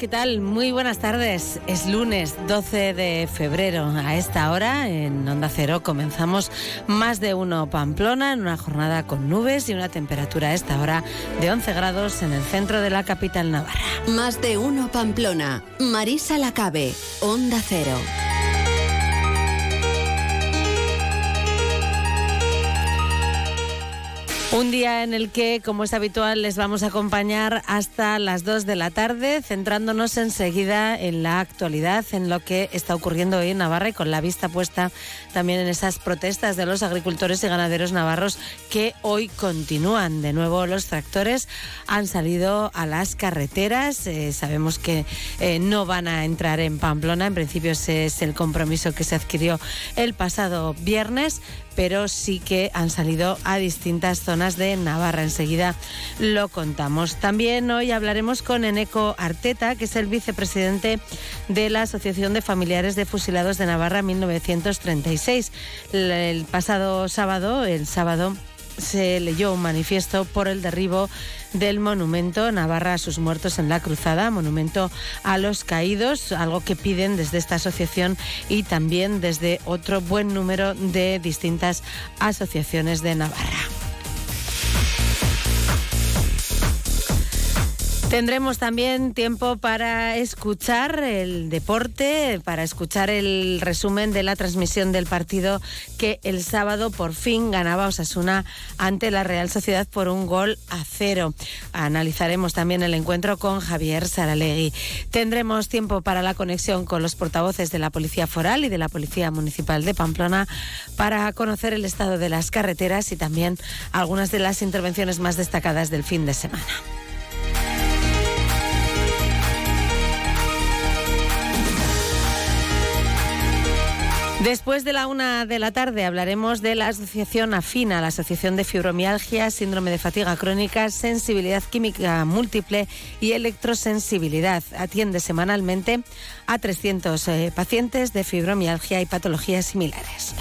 ¿qué tal? Muy buenas tardes. Es lunes 12 de febrero. A esta hora, en Onda Cero, comenzamos más de uno Pamplona en una jornada con nubes y una temperatura a esta hora de 11 grados en el centro de la capital navarra. Más de uno Pamplona. Marisa Lacabe, Onda Cero. Un día en el que, como es habitual, les vamos a acompañar hasta las 2 de la tarde, centrándonos enseguida en la actualidad, en lo que está ocurriendo hoy en Navarra y con la vista puesta también en esas protestas de los agricultores y ganaderos navarros que hoy continúan. De nuevo, los tractores han salido a las carreteras. Eh, sabemos que eh, no van a entrar en Pamplona. En principio, ese es el compromiso que se adquirió el pasado viernes pero sí que han salido a distintas zonas de Navarra. Enseguida lo contamos. También hoy hablaremos con Eneco Arteta, que es el vicepresidente de la Asociación de Familiares de Fusilados de Navarra 1936. El pasado sábado, el sábado se leyó un manifiesto por el derribo del monumento Navarra a sus muertos en la cruzada, monumento a los caídos, algo que piden desde esta asociación y también desde otro buen número de distintas asociaciones de Navarra. Tendremos también tiempo para escuchar el deporte, para escuchar el resumen de la transmisión del partido que el sábado por fin ganaba Osasuna ante la Real Sociedad por un gol a cero. Analizaremos también el encuentro con Javier Saralegui. Tendremos tiempo para la conexión con los portavoces de la Policía Foral y de la Policía Municipal de Pamplona para conocer el estado de las carreteras y también algunas de las intervenciones más destacadas del fin de semana. Después de la una de la tarde hablaremos de la asociación AFINA, la Asociación de Fibromialgia, Síndrome de Fatiga Crónica, Sensibilidad Química Múltiple y Electrosensibilidad. Atiende semanalmente a 300 eh, pacientes de fibromialgia y patologías similares.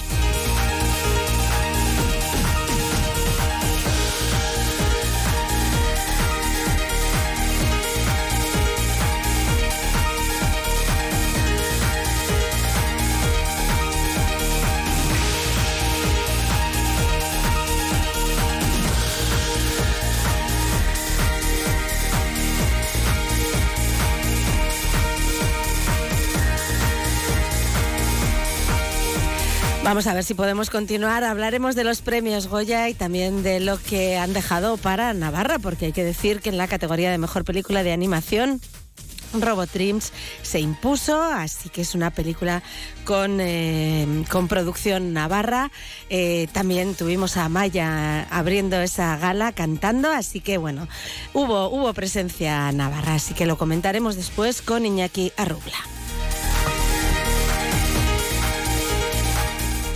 Vamos a ver si podemos continuar. Hablaremos de los premios Goya y también de lo que han dejado para Navarra, porque hay que decir que en la categoría de mejor película de animación Robot Dreams se impuso, así que es una película con, eh, con producción navarra. Eh, también tuvimos a Maya abriendo esa gala cantando, así que bueno, hubo, hubo presencia navarra, así que lo comentaremos después con Iñaki Arrubla.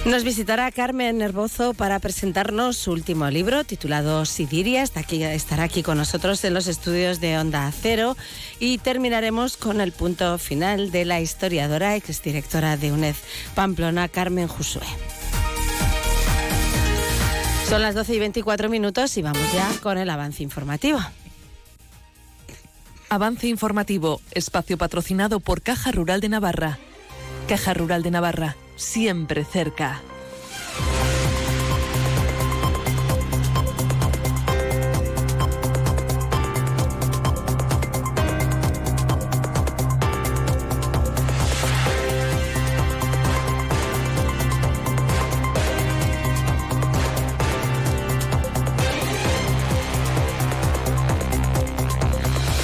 Nos visitará Carmen Nervozo para presentarnos su último libro titulado Sidiria. Está aquí, estará aquí con nosotros en los estudios de Onda Cero y terminaremos con el punto final de la historiadora exdirectora de UNED Pamplona, Carmen Josué. Son las 12 y 24 minutos y vamos ya con el avance informativo. Avance informativo, espacio patrocinado por Caja Rural de Navarra. Caja Rural de Navarra siempre cerca.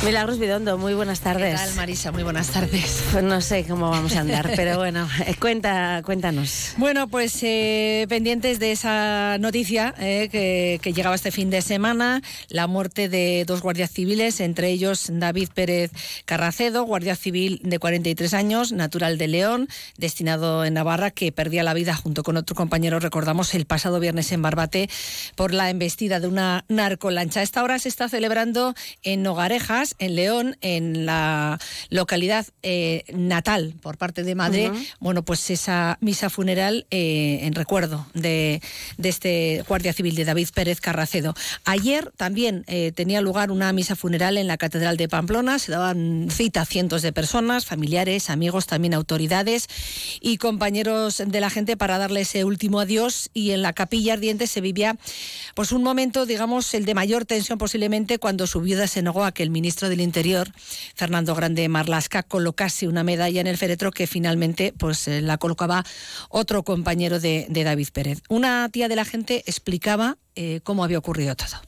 Milagros Bidondo, muy buenas tardes. ¿Qué tal, Marisa? Muy buenas tardes. Pues no sé cómo vamos a andar, pero bueno, eh, cuenta, cuéntanos. Bueno, pues eh, pendientes de esa noticia eh, que, que, llegaba este fin de semana, la muerte de dos guardias civiles, entre ellos David Pérez Carracedo, guardia civil de 43 años, natural de León, destinado en Navarra, que perdía la vida junto con otro compañero, recordamos, el pasado viernes en Barbate por la embestida de una narcolancha. Esta hora se está celebrando en Nogarejas en León, en la localidad eh, natal por parte de madre, bueno, pues esa misa funeral eh, en recuerdo de, este Guardia Civil de David Pérez Carracedo. Ayer también eh, tenía lugar una misa funeral en la Catedral de Pamplona, se daban cita a cientos de personas, familiares, amigos, también autoridades y compañeros de la gente para darle ese último adiós y en la capilla ardiente se vivía pues un momento, digamos, el de mayor tensión posiblemente cuando su viuda se negó a que el ministro del Interior, Fernando Grande Marlasca, colocase una medalla en el féretro que finalmente pues eh, la colocaba otro compañero de, David Pérez. Una tía de la gente explicaba eh, cómo había ocurrido todo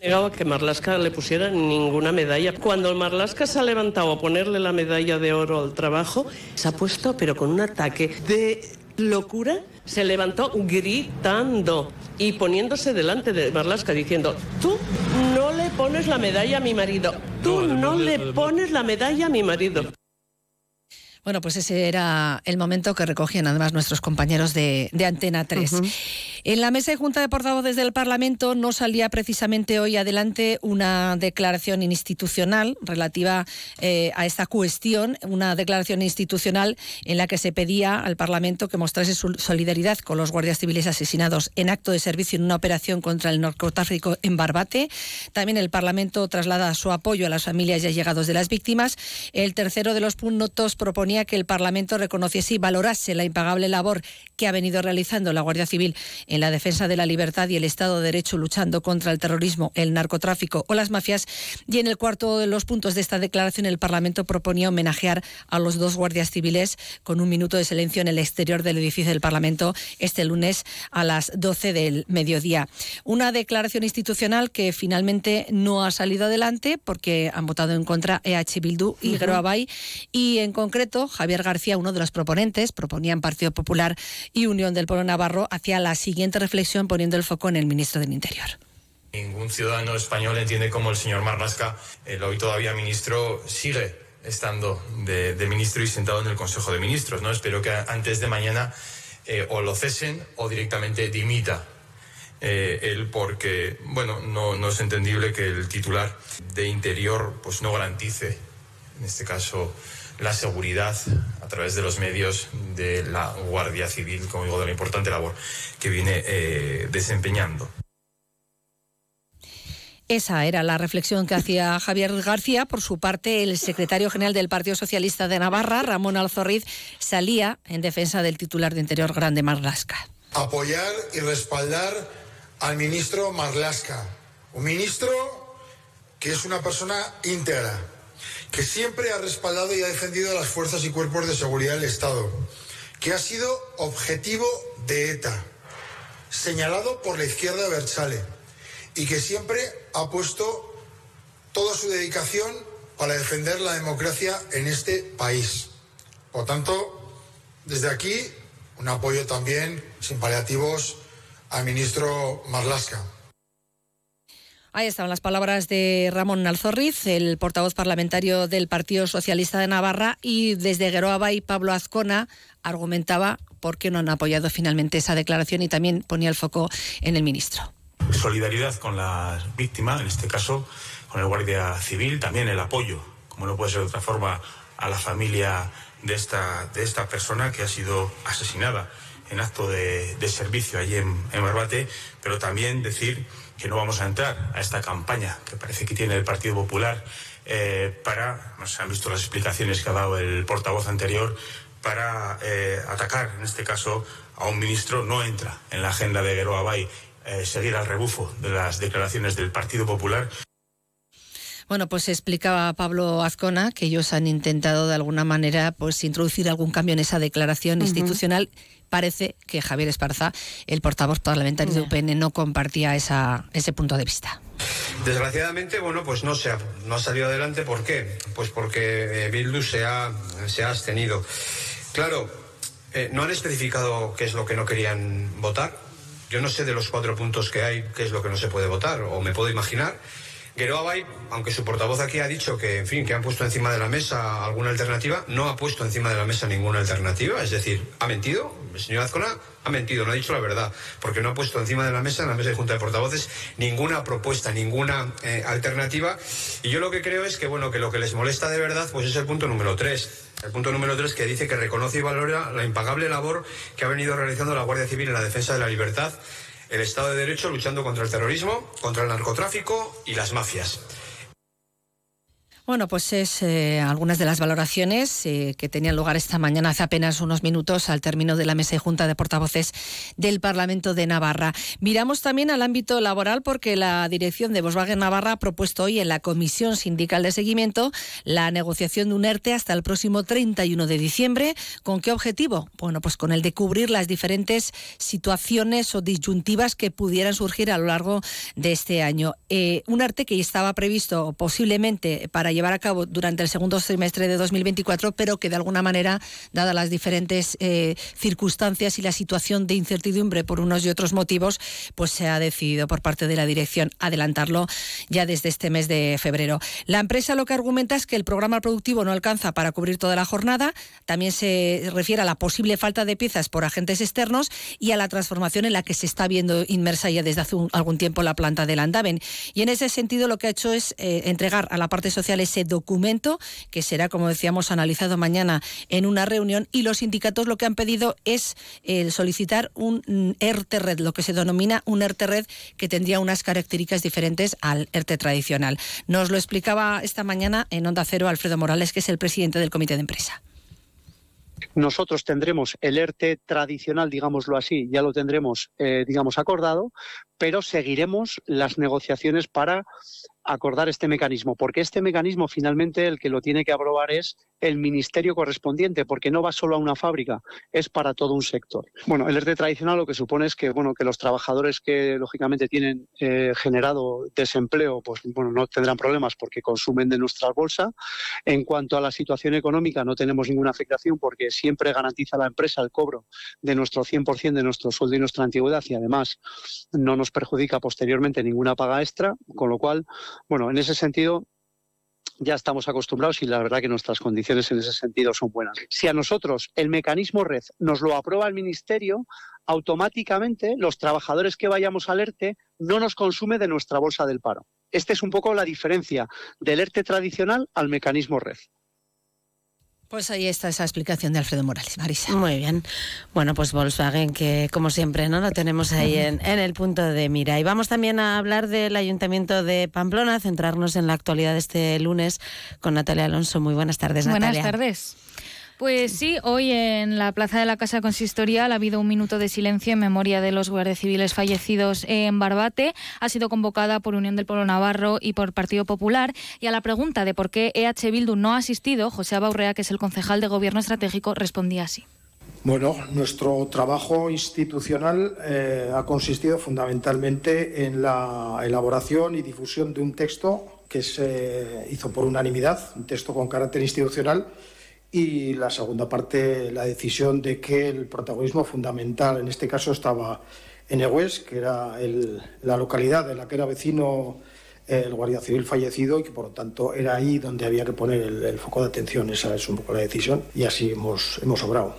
negaba que Marlasca le pusiera ninguna medalla. Cuando el Marlasca se ha levantado a ponerle la medalla de oro al trabajo, se ha puesto, pero con un ataque de locura, se levantó gritando y poniéndose delante de Marlasca diciendo, tú no le pones la medalla a mi marido, tú no, le pones la medalla a mi marido. Bueno, pues ese era el momento que recogían además nuestros compañeros de, Antena 3. En la mesa de Junta de Portavoces del Parlamento no salía precisamente hoy adelante una declaración institucional relativa eh, a esta cuestión, una declaración institucional en la que se pedía al Parlamento que mostrase su solidaridad con los guardias civiles asesinados en acto de servicio en una operación contra el narcotráfico en Barbate. También el Parlamento traslada su apoyo a las familias y allegados de las víctimas. El tercero de los puntos proponía que el Parlamento reconociese y valorase la impagable labor que ha venido realizando la Guardia Civil en la defensa de la libertad y el Estado de Derecho luchando contra el terrorismo, el narcotráfico o las mafias. Y en el cuarto de los puntos de esta declaración, el Parlamento proponía homenajear a los dos guardias civiles con un minuto de silencio en el exterior del edificio del Parlamento este lunes a las 12 del mediodía. Una declaración institucional que finalmente no ha salido adelante porque han votado en contra EH Bildu y uh y en concreto Javier García, uno de los proponentes, proponían Partido Popular y Unión del Pueblo Navarro hacia la siguiente reflexión poniendo el foco en el ministro del Interior. Ningún ciudadano español entiende cómo el señor Marlasca, el hoy todavía ministro, sigue estando de, ministro y sentado en el Consejo de Ministros. ¿no? Espero que antes de mañana eh, o lo cesen o directamente dimita eh, él porque, bueno, no, no, es entendible que el titular de Interior pues no garantice, en este caso, la seguridad a través de los medios de la Guardia Civil, como digo, de la importante labor que viene eh, desempeñando. Esa era la reflexión que hacía Javier García. Por su parte, el secretario general del Partido Socialista de Navarra, Ramón Alzorriz, salía en defensa del titular de Interior Grande Marlasca. Apoyar y respaldar al ministro Marlasca, un ministro que es una persona íntegra, que siempre ha respaldado y ha defendido a las fuerzas y cuerpos de seguridad del Estado, que ha sido objetivo de ETA, señalado por la izquierda Bersale, y que siempre ha puesto toda su dedicación para defender la democracia en este país. Por tanto, desde aquí, un apoyo también, sin paliativos, al ministro Marlasca. Ahí estaban las palabras de Ramón Alzorriz, el portavoz parlamentario del Partido Socialista de Navarra, y desde Geroaba y Pablo Azcona argumentaba por qué no han apoyado finalmente esa declaración y también ponía el foco en el ministro. Solidaridad con la víctima, en este caso con el Guardia Civil, también el apoyo, como no puede ser de otra forma, a la familia de esta, de esta persona que ha sido asesinada en acto de, servicio allí en, en Barbate, pero también decir que no vamos a entrar a esta campaña que parece que tiene el Partido Popular eh, para, se han visto las explicaciones que ha dado el portavoz anterior, para eh, atacar, en este caso, a un ministro, no entra en la agenda de Gueroa Bay eh, seguir al rebufo de las declaraciones del Partido Popular. Bueno, pues explicaba Pablo Azcona que ellos han intentado de alguna manera pues introducir algún cambio en esa declaración institucional. Parece que Javier Esparza, el portavoz parlamentario de UPN, no compartía esa, ese punto de vista. Desgraciadamente, bueno, pues no se ha, no ha salido adelante. ¿Por qué? Pues porque eh, Bildu se ha, se ha abstenido. Claro, eh, no han especificado qué es lo que no querían votar. Yo no sé de los cuatro puntos que hay qué es lo que no se puede votar, o me puedo imaginar. Geroa aunque su portavoz aquí ha dicho que, en fin, que han puesto encima de la mesa alguna alternativa, no ha puesto encima de la mesa ninguna alternativa. Es decir, ha mentido. El señor Azcona ha mentido, no ha dicho la verdad, porque no ha puesto encima de la mesa, en la mesa de Junta de Portavoces, ninguna propuesta, ninguna eh, alternativa. Y yo lo que creo es que, bueno, que lo que les molesta de verdad, pues es el punto número tres. El punto número tres que dice que reconoce y valora la impagable labor que ha venido realizando la Guardia Civil en la defensa de la libertad, el Estado de Derecho, luchando contra el terrorismo, contra el narcotráfico y las mafias. Bueno, pues es eh, algunas de las valoraciones eh, que tenían lugar esta mañana hace apenas unos minutos al término de la mesa y junta de portavoces del Parlamento de Navarra. Miramos también al ámbito laboral porque la dirección de Volkswagen Navarra ha propuesto hoy en la Comisión Sindical de Seguimiento la negociación de un ERTE hasta el próximo 31 de diciembre. ¿Con qué objetivo? Bueno, pues con el de cubrir las diferentes situaciones o disyuntivas que pudieran surgir a lo largo de este año. Eh, un ERTE que estaba previsto posiblemente para llevar a cabo durante el segundo trimestre de 2024, pero que de alguna manera, dadas las diferentes eh, circunstancias y la situación de incertidumbre por unos y otros motivos, pues se ha decidido por parte de la dirección adelantarlo ya desde este mes de febrero. La empresa lo que argumenta es que el programa productivo no alcanza para cubrir toda la jornada, también se refiere a la posible falta de piezas por agentes externos y a la transformación en la que se está viendo inmersa ya desde hace algún tiempo la planta del Andaven. Y en ese sentido lo que ha hecho es eh, entregar a la parte social ese documento que será, como decíamos, analizado mañana en una reunión y los sindicatos lo que han pedido es el solicitar un mm, ERTE Red, lo que se denomina un ERTE Red que tendría unas características diferentes al ERTE tradicional. Nos lo explicaba esta mañana en Onda Cero Alfredo Morales, que es el presidente del comité de empresa nosotros tendremos el ERTE tradicional, digámoslo así, ya lo tendremos, eh, digamos, acordado, pero seguiremos las negociaciones para acordar este mecanismo, porque este mecanismo finalmente el que lo tiene que aprobar es el ministerio correspondiente, porque no va solo a una fábrica, es para todo un sector. Bueno, el ERTE tradicional lo que supone es que, bueno, que los trabajadores que lógicamente tienen eh, generado desempleo, pues bueno, no tendrán problemas porque consumen de nuestra bolsa. En cuanto a la situación económica, no tenemos ninguna afectación porque siempre garantiza la empresa el cobro de nuestro 100% de nuestro sueldo y nuestra antigüedad y además no nos perjudica posteriormente ninguna paga extra, con lo cual, bueno, en ese sentido ya estamos acostumbrados y la verdad que nuestras condiciones en ese sentido son buenas. Si a nosotros el mecanismo red nos lo aprueba el Ministerio, automáticamente los trabajadores que vayamos al ERTE no nos consume de nuestra bolsa del paro. Esta es un poco la diferencia del ERTE tradicional al mecanismo red. Pues ahí está esa explicación de Alfredo Morales, Marisa. Muy bien. Bueno, pues Volkswagen, que como siempre, ¿no? Lo tenemos ahí en, en, el punto de mira. Y vamos también a hablar del Ayuntamiento de Pamplona, centrarnos en la actualidad de este lunes con Natalia Alonso. Muy buenas tardes, Natalia. Buenas tardes. Pues sí, hoy en la Plaza de la Casa Consistorial ha habido un minuto de silencio en memoria de los guardias civiles fallecidos en Barbate. Ha sido convocada por Unión del Pueblo Navarro y por Partido Popular. Y a la pregunta de por qué EH Bildu no ha asistido, José Abaurrea, que es el concejal de Gobierno Estratégico, respondía así. Bueno, nuestro trabajo institucional eh, ha consistido fundamentalmente en la elaboración y difusión de un texto que se hizo por unanimidad, un texto con carácter institucional y la segunda parte, la decisión de que el protagonismo fundamental, en este caso, estaba en Egues, que era la localidad de la que era vecino el guardia civil fallecido y que por lo tanto era ahí donde había que poner el, el foco de atención. Esa es un poco la decisión y así hemos, hemos obrado.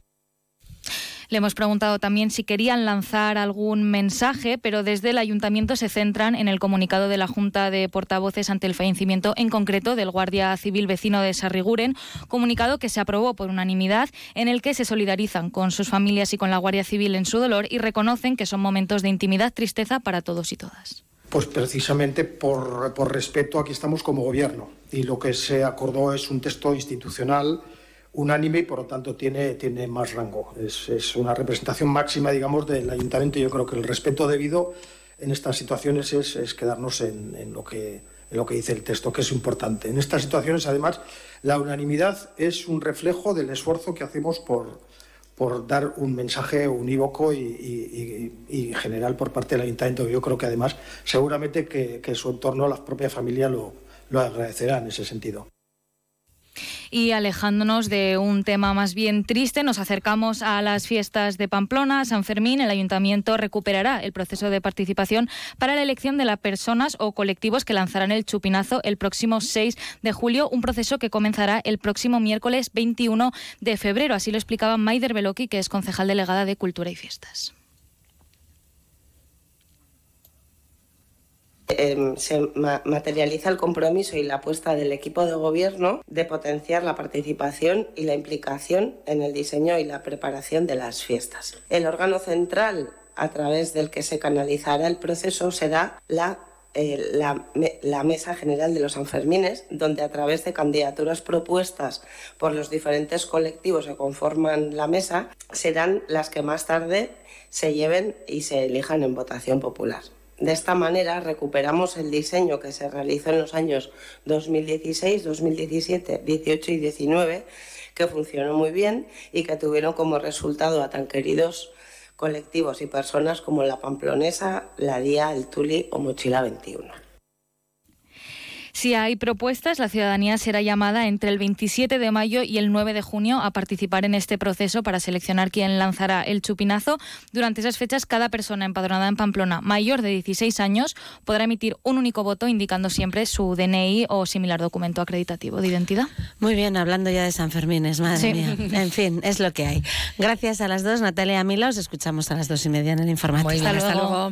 Le hemos preguntado también si querían lanzar algún mensaje, pero desde el ayuntamiento se centran en el comunicado de la Junta de Portavoces ante el fallecimiento en concreto del guardia civil vecino de Sarriguren, comunicado que se aprobó por unanimidad en el que se solidarizan con sus familias y con la Guardia Civil en su dolor y reconocen que son momentos de intimidad, tristeza para todos y todas. Pues precisamente por, por respeto aquí estamos como gobierno y lo que se acordó es un texto institucional unánime y por lo tanto tiene, tiene más rango. Es, es, una representación máxima, digamos, del ayuntamiento. Yo creo que el respeto debido en estas situaciones es, es quedarnos en, en, lo que, en lo que dice el texto, que es importante. En estas situaciones, además, la unanimidad es un reflejo del esfuerzo que hacemos por, por dar un mensaje unívoco y, y, general por parte del ayuntamiento. Yo creo que además, seguramente que, que su entorno, la propia familia, lo, lo agradecerá en ese sentido. Y alejándonos de un tema más bien triste, nos acercamos a las fiestas de Pamplona, San Fermín. El ayuntamiento recuperará el proceso de participación para la elección de las personas o colectivos que lanzarán el chupinazo el próximo 6 de julio, un proceso que comenzará el próximo miércoles 21 de febrero. Así lo explicaba Maider Beloki, que es concejal delegada de Cultura y Fiestas. Em, se materializa el compromiso y la apuesta del equipo de gobierno de potenciar la participación y la implicación en el diseño y la preparación de las fiestas. El órgano central a través del que se canalizará el proceso será la eh, la, Mesa General de los Sanfermines, donde a través de candidaturas propuestas por los diferentes colectivos que conforman la mesa, serán las que más tarde se lleven y se elijan en votación popular. De esta manera recuperamos el diseño que se realizó en los años 2016, 2017, 18 y 19, que funcionó muy bien y que tuvieron como resultado a tan queridos colectivos y personas como la Pamplonesa, la Día, el Tuli o Mochila 21. Si hay propuestas, la ciudadanía será llamada entre el 27 de mayo y el 9 de junio a participar en este proceso para seleccionar quién lanzará el chupinazo. Durante esas fechas, cada persona empadronada en Pamplona mayor de 16 años podrá emitir un único voto indicando siempre su DNI o similar documento acreditativo de identidad. Muy bien, hablando ya de San Fermín, es madre mía. En fin, es lo que hay. Gracias a las dos, Natalia Mila. Os escuchamos a las dos y media en el informativo. hasta luego.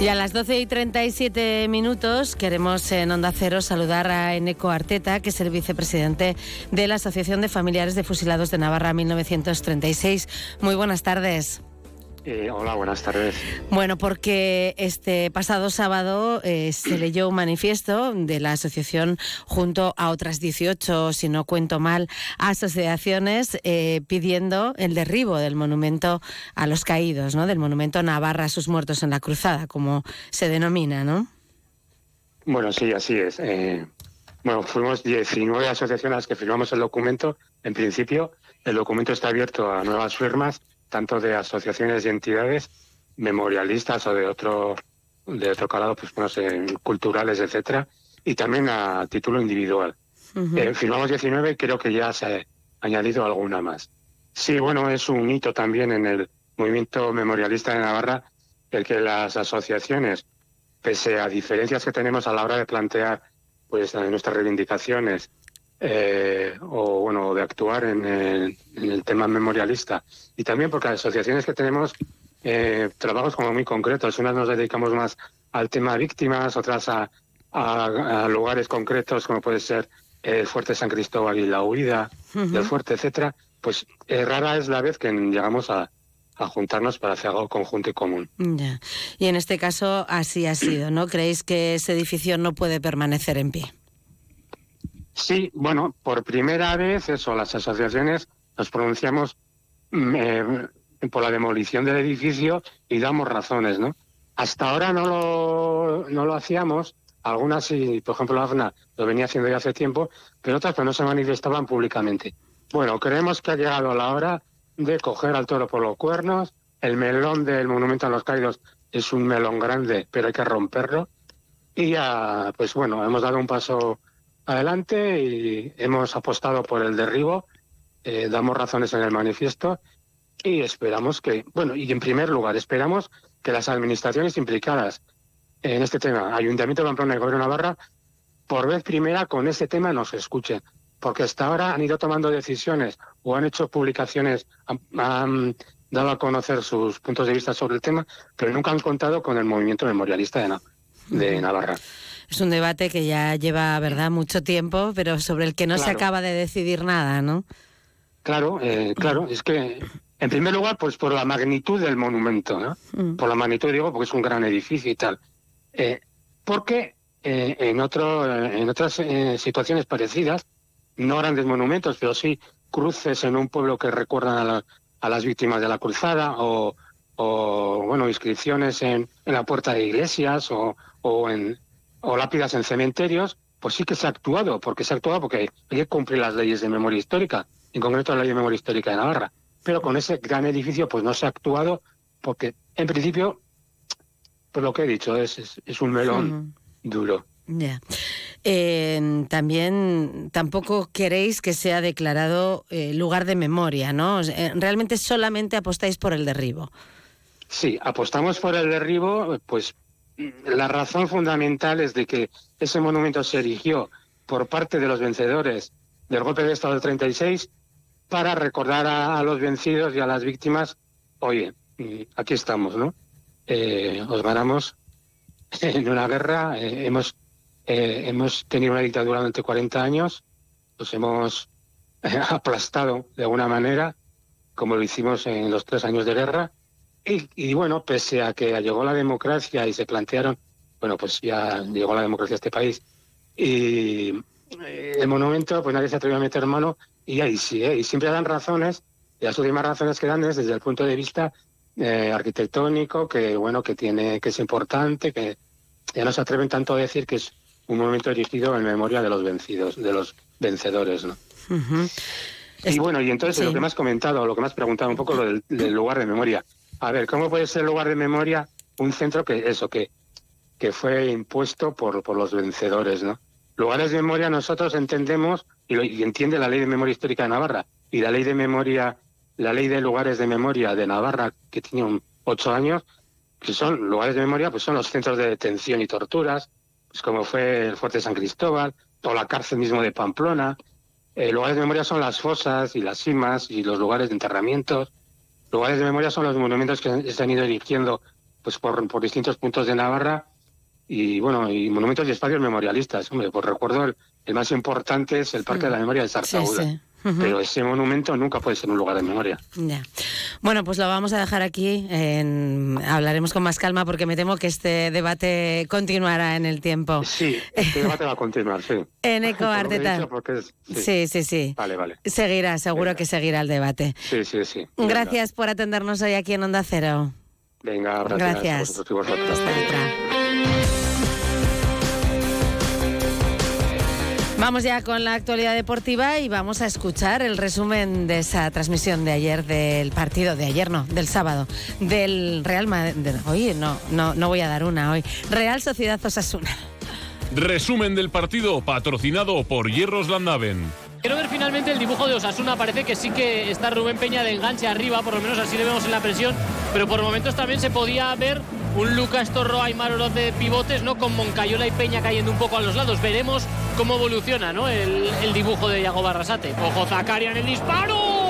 Y a las 12 y 37 minutos queremos en Onda Cero saludar a Eneco Arteta, que es el vicepresidente de la Asociación de Familiares de Fusilados de Navarra 1936. Muy buenas tardes. Eh, hola, buenas tardes. Bueno, porque este pasado sábado eh, se leyó un manifiesto de la asociación junto a otras 18, si no cuento mal, asociaciones eh, pidiendo el derribo del monumento a los caídos, ¿no? Del monumento Navarra a sus muertos en la cruzada, como se denomina, ¿no? Bueno, sí, así es. bueno, fuimos 19 asociaciones las que firmamos el documento. En principio, el documento está abierto a nuevas firmas tanto de asociaciones y entidades memorialistas o de otro de otro calado, pues no sé, culturales, etcétera, y también a título individual. Eh, firmamos 19 creo que ya se ha añadido alguna más. Sí, bueno, es un hito también en el movimiento memorialista de Navarra el que las asociaciones, pese a diferencias que tenemos a la hora de plantear pues nuestras reivindicaciones eh, o bueno de actuar en el, tema memorialista y también porque las asociaciones que tenemos eh, trabajos como muy concretos unas nos dedicamos más al tema víctimas otras a, lugares concretos como puede ser el fuerte San Cristóbal y la huida del fuerte etcétera pues eh, rara es la vez que llegamos a, a juntarnos para hacer algo conjunto y común. Ya. Y en este caso así ha sido, ¿no? ¿Creéis que ese edificio no puede permanecer en pie? Sí, bueno, por primera vez eso, las asociaciones nos pronunciamos mm, eh, por la demolición del edificio y damos razones, ¿no? Hasta ahora no lo, no lo hacíamos, algunas sí, por ejemplo, AFNA lo venía haciendo ya hace tiempo, pero otras pues no se manifestaban públicamente. Bueno, creemos que ha llegado la hora de coger al toro por los cuernos. El melón del Monumento a los Caídos es un melón grande, pero hay que romperlo. Y ya, pues bueno, hemos dado un paso adelante y hemos apostado por el derribo, eh, damos razones en el manifiesto y esperamos que, bueno, y en primer lugar, esperamos que las administraciones implicadas en este tema, Ayuntamiento de Pamplona y Gobierno de Navarra, por vez primera con este tema nos escuchen, porque hasta ahora han ido tomando decisiones o han hecho publicaciones, han, dado a conocer sus puntos de vista sobre el tema, pero nunca han contado con el movimiento memorialista de, de Navarra. Es un debate que ya lleva, ¿verdad?, mucho tiempo, pero sobre el que no se acaba de decidir nada, ¿no? Claro, eh, claro, es que en primer lugar, pues por la magnitud del monumento, ¿no? Mm. Por la magnitud, digo, porque es un gran edificio y tal. Eh, porque eh, en, otro, en otras situaciones parecidas, no grandes monumentos, pero sí cruces en un pueblo que recuerdan a, las víctimas de la cruzada o, o bueno, inscripciones en, en, la puerta de iglesias o, o en, o lápidas en cementerios, pues sí que se ha actuado, porque se ha actuado porque hay que cumplir las leyes de memoria histórica. en concreto la ley de memoria histórica de Navarra. Pero con ese gran edificio pues no se ha actuado porque en principio, por lo que he dicho, es, es, un melón duro. Eh, también tampoco queréis que sea declarado eh, lugar de memoria, ¿no? Eh, realmente solamente apostáis por el derribo. Sí, apostamos por el derribo, pues la razón fundamental es de que ese monumento se erigió por parte de los vencedores del golpe de Estado del 36 para recordar a, los vencidos y a las víctimas, oye, aquí estamos, ¿no? os ganamos en una guerra, hemos eh, hemos tenido una dictadura durante 40 años, nos hemos eh, aplastado de alguna manera, como lo hicimos en los tres años de guerra. Y, bueno, pese a que llegó la democracia y se plantearon, bueno, pues ya llegó la democracia a este país. Y eh, el monumento, pues nadie se atrevió a meter mano y ahí sí, y siempre dan razones, y las últimas razones que dan es desde el punto de vista arquitectónico, que bueno, que tiene, que es importante, que ya no se atreven tanto a decir que es un momento dirigido en memoria de los vencidos, de los vencedores, ¿no? Y bueno, y entonces lo que me has comentado, lo que me has preguntado un poco lo del, lugar de memoria. A ver, ¿cómo puede ser lugar de memoria un centro que eso que que fue impuesto por, por los vencedores, ¿no? Lugares de memoria nosotros entendemos y, y entiende la ley de memoria histórica de Navarra y la ley de memoria, la ley de lugares de memoria de Navarra que tiene un ocho años, que son lugares de memoria, pues son los centros de detención y torturas, pues como fue el Fuerte San Cristóbal, o la cárcel mismo de Pamplona. Eh, lugares de memoria son las fosas y las cimas y los lugares de enterramientos. Lugares de memoria son los monumentos que se han ido erigiendo pues por, por distintos puntos de Navarra y bueno, y monumentos y espacios memorialistas. Hombre, pues recuerdo el, más importante es el Parque de la Memoria de Pero ese monumento nunca puede ser un lugar de memoria. Ya. Bueno, pues lo vamos a dejar aquí. Hablaremos con más calma porque me temo que este debate continuará en el tiempo. Sí, este debate va a continuar, sí. En Eco Arteta. Sí. sí. sí, Vale, vale. Seguirá, seguro que seguirá el debate. Sí, sí, sí. Gracias por atendernos hoy aquí en Onda Cero. Venga, gracias. gracias. Vamos ya con la actualidad deportiva y vamos a escuchar el resumen de esa transmisión de ayer del partido, de ayer no, del sábado, del Real Madrid. Oye, no, no, no voy a dar una hoy. Real Sociedad Osasuna. Resumen del partido patrocinado por Hierros Landaven. Quiero ver finalmente el dibujo de Osasuna. Parece que sí que está Rubén Peña de enganche arriba, por lo menos así le vemos en la presión. Pero por momentos también se podía ver un Lucas Torro Aymar Oroz de pivotes, ¿no? Con Moncayola y Peña cayendo un poco a los lados. Veremos cómo evoluciona, ¿no? El, dibujo de Iago Barrasate. Ojo, Zacaria en el disparo.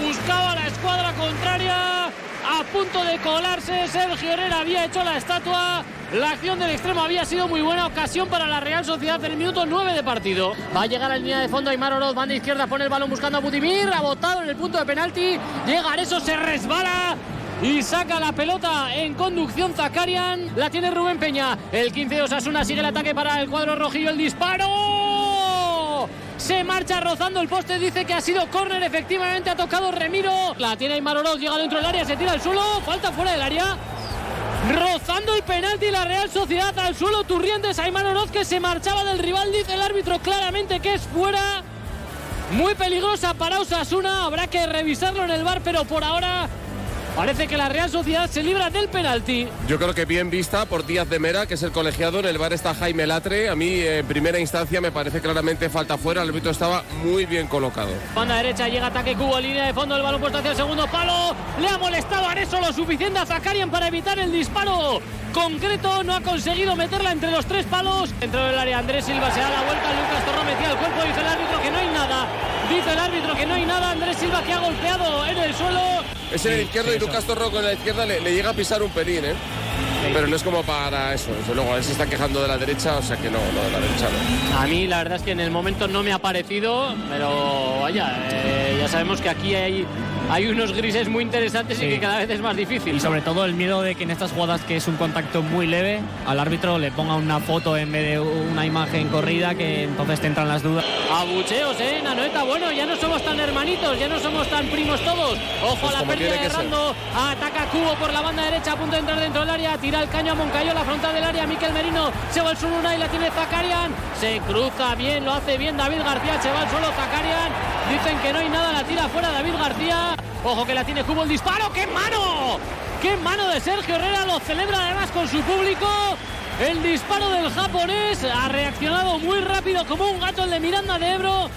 Buscaba la escuadra contraria. A punto de colarse. Sergio Herrera había hecho la estatua. La acción del extremo había sido muy buena ocasión para la Real Sociedad en el minuto 9 de partido. Va a llegar a la línea de fondo Aymar Oroz, banda izquierda, pone el balón buscando a Budimir, ha botado en el punto de penalti. Llega eso se resbala y saca la pelota en conducción Zakarian. La tiene Rubén Peña. El 15 de Osasuna sigue el ataque para el cuadro rojillo. El disparo. Se marcha rozando el poste, dice que ha sido córner, efectivamente ha tocado Remiro. La tiene Aymar Oroz, llega dentro del área, se tira al suelo, falta fuera del área. Rozando el penalti la Real Sociedad al suelo Turrientes, Aymar Oroz que se marchaba del rival, dice el árbitro claramente que es fuera. Muy peligrosa para Osasuna, habrá que revisarlo en el bar, pero por ahora Parece que la Real Sociedad se libra del penalti. Yo creo que bien vista por Díaz de Mera, que es el colegiado. En el bar está Jaime Latre. A mí, en primera instancia, me parece claramente falta fuera. El árbitro estaba muy bien colocado. Banda derecha, llega ataque Cubo, línea de fondo. El balón puesto hacia el segundo palo. Le ha molestado a eso lo suficiente a Zakarian para evitar el disparo concreto. No ha conseguido meterla entre los tres palos. Dentro del área, Andrés Silva se da la vuelta. Lucas Torro metía el cuerpo. Dice el árbitro que no hay nada. Dice el árbitro que no hay nada. Andrés Silva que ha golpeado en el suelo. Es el izquierdo y Lucas Torro con la izquierda le, llega a pisar un pelín, ¿eh? Pero no es como para eso, desde luego, él se está quejando de la derecha, o sea que no, no de la derecha no. A mí la verdad es que en el momento no me ha parecido, pero vaya, eh, ya sabemos que aquí hay hay unos grises muy interesantes y que cada vez es más difícil. Y sobre todo el miedo de que en estas jugadas que es un contacto muy leve, al árbitro le ponga una foto en vez de una imagen corrida que entonces te entran las dudas. Abucheos, eh, Nanoeta, bueno, ya no somos tan hermanitos, ya no somos tan primos todos. Ojo a pues la pérdida de Rando, ataca Cubo por la banda derecha a punto de entrar dentro del área, tira el caño a Moncayo, la frontal del área, Miquel Merino, se va al suelo y la tiene Zacarian, se cruza bien, lo hace bien David García, se va al suelo Zacarian, dicen que no hay nada, la tira fuera David García, ojo que la tiene Cubo el disparo, ¡qué mano! ¡Qué mano de Sergio Herrera! Lo celebra además con su público. El disparo del japonés ha reaccionado muy rápido como un gato el de Miranda de Ebro.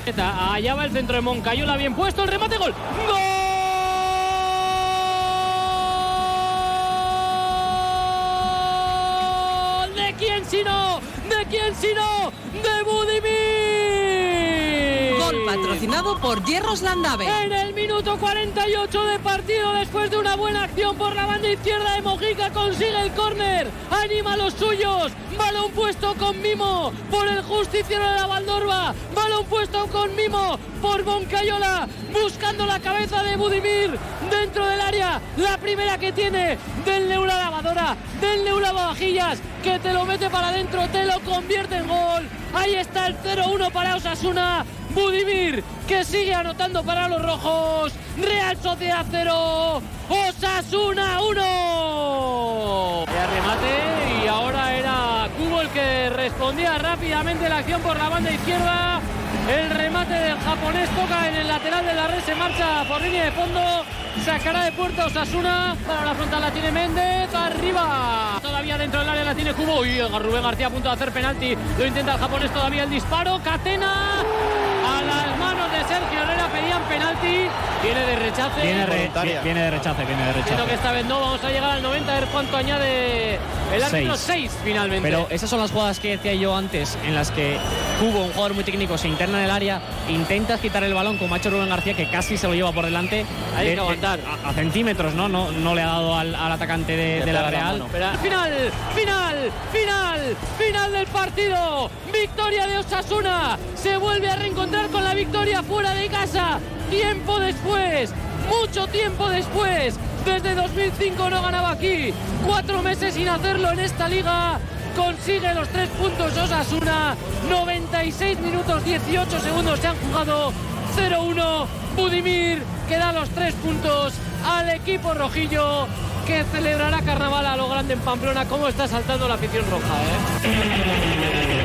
Allá va el centro de Moncayola, bien puesto, el remate. ¡Gol! Quién si no? ¿De quién si no? ¡De Budimir! Patrocinado por Hierros Landave. En el minuto 48 de partido, después de una buena acción por la banda izquierda de Mojica, consigue el córner, anima a los suyos, balón puesto con mimo por el justiciero de la Valdorba, balón puesto con mimo por Moncayola, buscando la cabeza de Budimir dentro del área, la primera que tiene del Neula Lavadora, del Neula Vajillas, que te lo mete para adentro, te lo convierte en gol. Ahí está el 0-1 para Osasuna. Budimir que sigue anotando para los rojos. Real Sociedad 0. Osasuna 1. Ya remate y ahora era Cubo el que respondía rápidamente la acción por la banda izquierda. El remate del japonés toca en el lateral de la red, se marcha por línea de fondo. Sacará de puerta Osasuna. Para la frontal la tiene Méndez. Arriba. Todavía dentro del área la tiene Cubo. Y Rubén García a punto de hacer penalti. Lo intenta el japonés todavía el disparo. Catena. A las manos de Sergio Herrera pedían penalti. Viene de rechace. Viene, re, viene de rechace, viene de rechace. Creo que esta vez no. Vamos a llegar al 90 a ver cuánto añade el árbitro. 6 finalmente. Pero esas son las jugadas que decía yo antes, en las que Cubo, un jugador muy técnico, se interna en el área, intentas quitar el balón como ha hecho Rubén García, que casi se lo lleva por delante. Hay que aguantar. A, a, centímetros, ¿no? No, no le ha dado al, al atacante de, de la Real. Pero final, final, final, final del partido. Victoria de Osasuna. Se vuelve a reencontrar con la victoria fuera de casa. Tiempo después, mucho tiempo después. Desde 2005 no ganaba aquí. Cuatro meses sin hacerlo en esta liga consigue los tres puntos Osasuna. 96 minutos 18 segundos se han jugado. 0-1. Budimir que da los tres puntos al equipo rojillo que celebrará carnaval a lo grande en Pamplona. ¿Cómo está saltando la afición roja? Eh?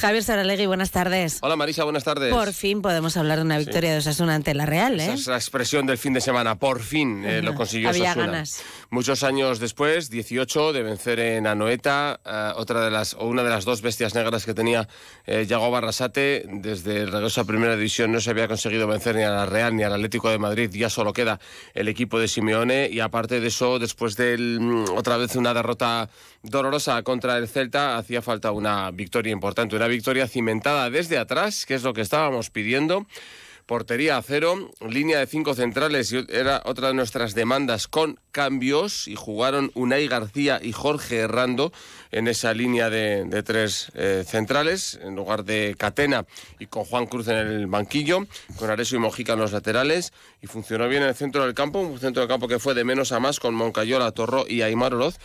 Javier Saralegui, buenas tardes. Hola Marisa, buenas tardes. Por fin podemos hablar de una victoria sí. de Osasuna ante la Real, ¿eh? Esa es la expresión del fin de semana, por fin eh, lo consiguió Había Osasuna. ganas. Muchos años después, 18, de vencer en Anoeta, uh, otra de las, o una de las dos bestias negras que tenía eh, Yago Barrasate, desde el regreso a Primera División no se había conseguido vencer ni a la Real ni al Atlético de Madrid, ya solo queda el equipo de Simeone y aparte de eso, después de mm, otra vez una derrota dolorosa contra el Celta, hacía falta una victoria importante, una victoria cimentada desde atrás, que es lo que estábamos pidiendo. Portería a cero, línea de cinco centrales, y era otra de nuestras demandas con cambios, y jugaron Unai García y Jorge Herrando en esa línea de, tres eh, centrales, en lugar de Catena y con Juan Cruz en el banquillo, con Areso y Mojica en los laterales, y funcionó bien en el centro del campo, un centro del campo que fue de menos a más con Moncayola, Torró y Aymar Oroz.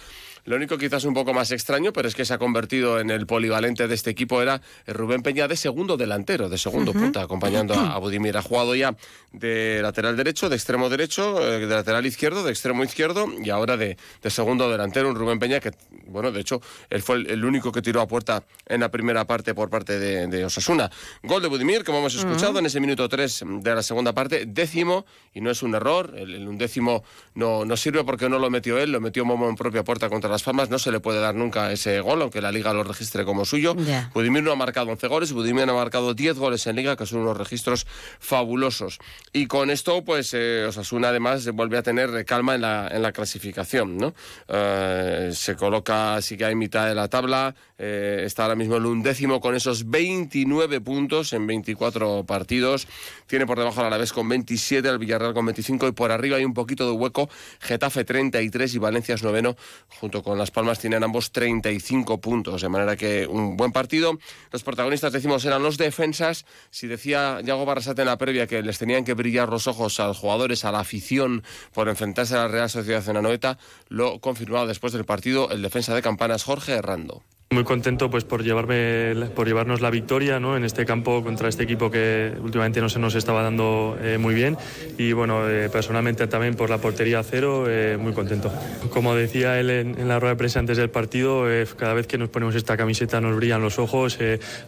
Lo único quizás un poco más extraño, pero es que se ha convertido en el polivalente de este equipo, era Rubén Peña de segundo delantero, de segundo uh -huh. punta, acompañando a, a, Budimir. Ha jugado ya de lateral derecho, de extremo derecho, eh, de lateral izquierdo, de extremo izquierdo y ahora de, de, segundo delantero, un Rubén Peña que, bueno, de hecho, él fue el, el, único que tiró a puerta en la primera parte por parte de, de Osasuna. Gol de Budimir, como hemos escuchado, uh -huh. en ese minuto 3 de la segunda parte, décimo, y no es un error, el, el undécimo no, no sirve porque no lo metió él, lo metió Momo en propia puerta contra las Palmas, no se le puede dar nunca ese gol, aunque la Liga lo registre como suyo. Yeah. Budimir no ha marcado 11 goles, Budimir ha marcado 10 goles en Liga, que son unos registros fabulosos. Y con esto, pues eh, Osasuna además vuelve a tener calma en la, en la clasificación, ¿no? Eh, se coloca, sí que hay mitad de la tabla, eh, está ahora mismo el undécimo con esos 29 puntos en 24 partidos, tiene por debajo a la vez con 27, el Villarreal con 25 y por arriba hay un poquito de hueco, Getafe 33 y Valencia es noveno junto con Con Las Palmas tienen ambos 35 puntos, de manera que un buen partido. Los protagonistas, decimos, eran los defensas. Si decía Yago Barrasate en la previa que les tenían que brillar los ojos a los jugadores, a la afición, por enfrentarse a la Real Sociedad en Anoeta, lo confirmado después del partido el defensa de campanas Jorge Herrando. Muy contento pues por llevarme por llevarnos la victoria ¿no? en este campo contra este equipo que últimamente no se nos estaba dando eh, muy bien y bueno eh, personalmente también por la portería cero eh, muy contento. Como decía él en, la rueda de prensa antes del partido cada vez que nos ponemos esta camiseta nos brillan los ojos,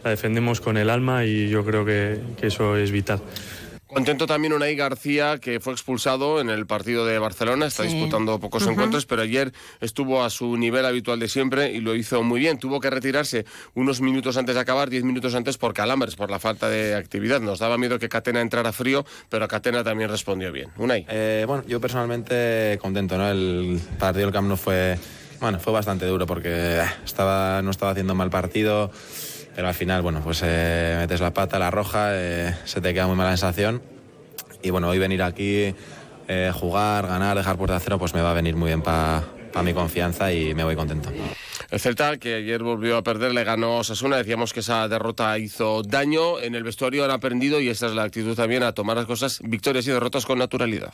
la defendemos con el alma y yo creo que, que eso es vital. Contento también Unai García, que fue expulsado en el partido de Barcelona, está disputando pocos encuentros, pero ayer estuvo a su nivel habitual de siempre y lo hizo muy bien. Tuvo que retirarse unos minutos antes de acabar, diez minutos antes por calambres, por la falta de actividad. Nos daba miedo que Catena entrara frío, pero Catena también respondió bien. Unai. Eh, bueno, yo personalmente contento, ¿no? El partido del Camp no fue, bueno, fue bastante duro porque eh, estaba, no estaba haciendo mal partido pero al final, bueno, pues eh, metes la pata, la roja, eh, se te queda muy mala sensación. Y bueno, hoy venir aquí, eh, jugar, ganar, dejar puerta a cero, pues me va a venir muy bien para mi confianza y me voy contento. El Celta, que ayer volvió a perder, le ganó Sasuna. Decíamos que esa derrota hizo daño. En el vestuario han aprendido, y esta es la actitud también, a tomar las cosas, victorias y derrotas con naturalidad.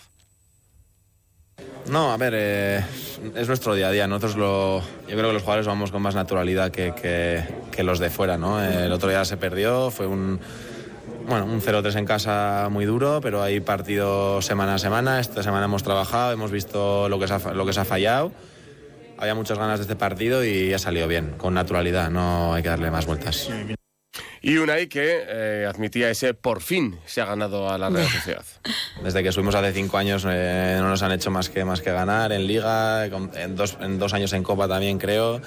No, a ver, eh, es nuestro día a día. Nosotros lo, yo creo que los jugadores vamos con más naturalidad que, que, los de fuera, ¿no? El otro día se perdió, fue un, bueno, un 0-3 en casa muy duro, pero hay partido semana a semana. Esta semana hemos trabajado, hemos visto lo que se ha, lo que se ha fallado. Había muchas ganas de este partido y ha salido bien, con naturalidad, no hay que darle más vueltas. Y Unai que eh, admitía ese por fin se ha ganado a la Real Sociedad. Desde que subimos hace cinco años eh, no nos han hecho más que, más que ganar en Liga, en dos, en dos años en Copa también creo.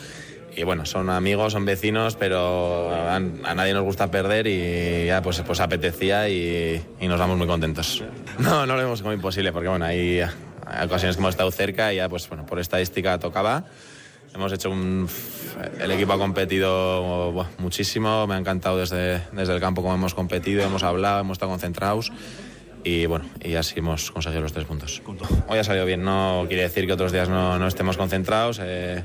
Y bueno, son amigos, son vecinos, pero a, nadie nos gusta perder y ya pues, pues apetecía y, y, nos vamos muy contentos. No, no lo vemos como imposible porque bueno, hay, hay ocasiones que hemos estado cerca y ya pues bueno, por estadística tocaba. Hemos hecho un... El equipo ha competido muchísimo, me ha encantado desde, desde el campo cómo hemos competido, hemos hablado, hemos estado concentrados. Y bueno, y así hemos conseguido los tres puntos. Hoy ha salido bien, no quiere decir que otros días no, no estemos concentrados, eh,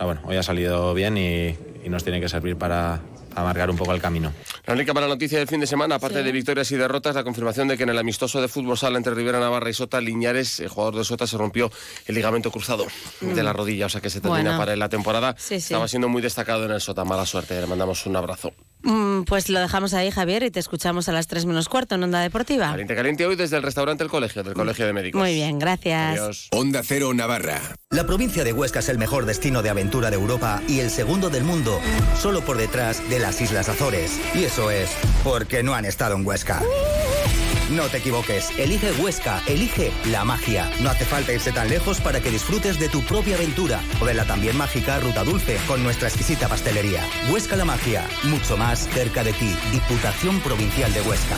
bueno, hoy ha salido bien y, y nos tiene que servir para, a marcar un poco el camino. La única mala noticia del fin de semana, aparte de victorias y derrotas, la confirmación de que en el amistoso de fútbol sala entre Rivera Navarra y Sota, Liñares, el jugador de Sota, se rompió el ligamento cruzado de la mm. rodilla, o sea que se termina para la temporada. Estaba siendo muy destacado en el Sota, mala suerte, le mandamos un abrazo. Mm, pues lo dejamos ahí, Javier, y te escuchamos a las 3 menos cuarto en Onda Deportiva. Caliente, caliente hoy desde el restaurante El Colegio, del Colegio de Médicos. Muy bien, gracias. Adiós. Onda Cero Navarra. La provincia de Huesca es el mejor destino de aventura de Europa y el segundo del mundo, solo por detrás las Islas Azores. Y eso es porque no han estado en Huesca. No te equivoques, elige Huesca, elige la magia. No hace falta irse tan lejos para que disfrutes de tu propia aventura o de la también mágica Ruta Dulce con nuestra exquisita pastelería. Huesca la magia, mucho más cerca de ti. Diputación Provincial de Huesca.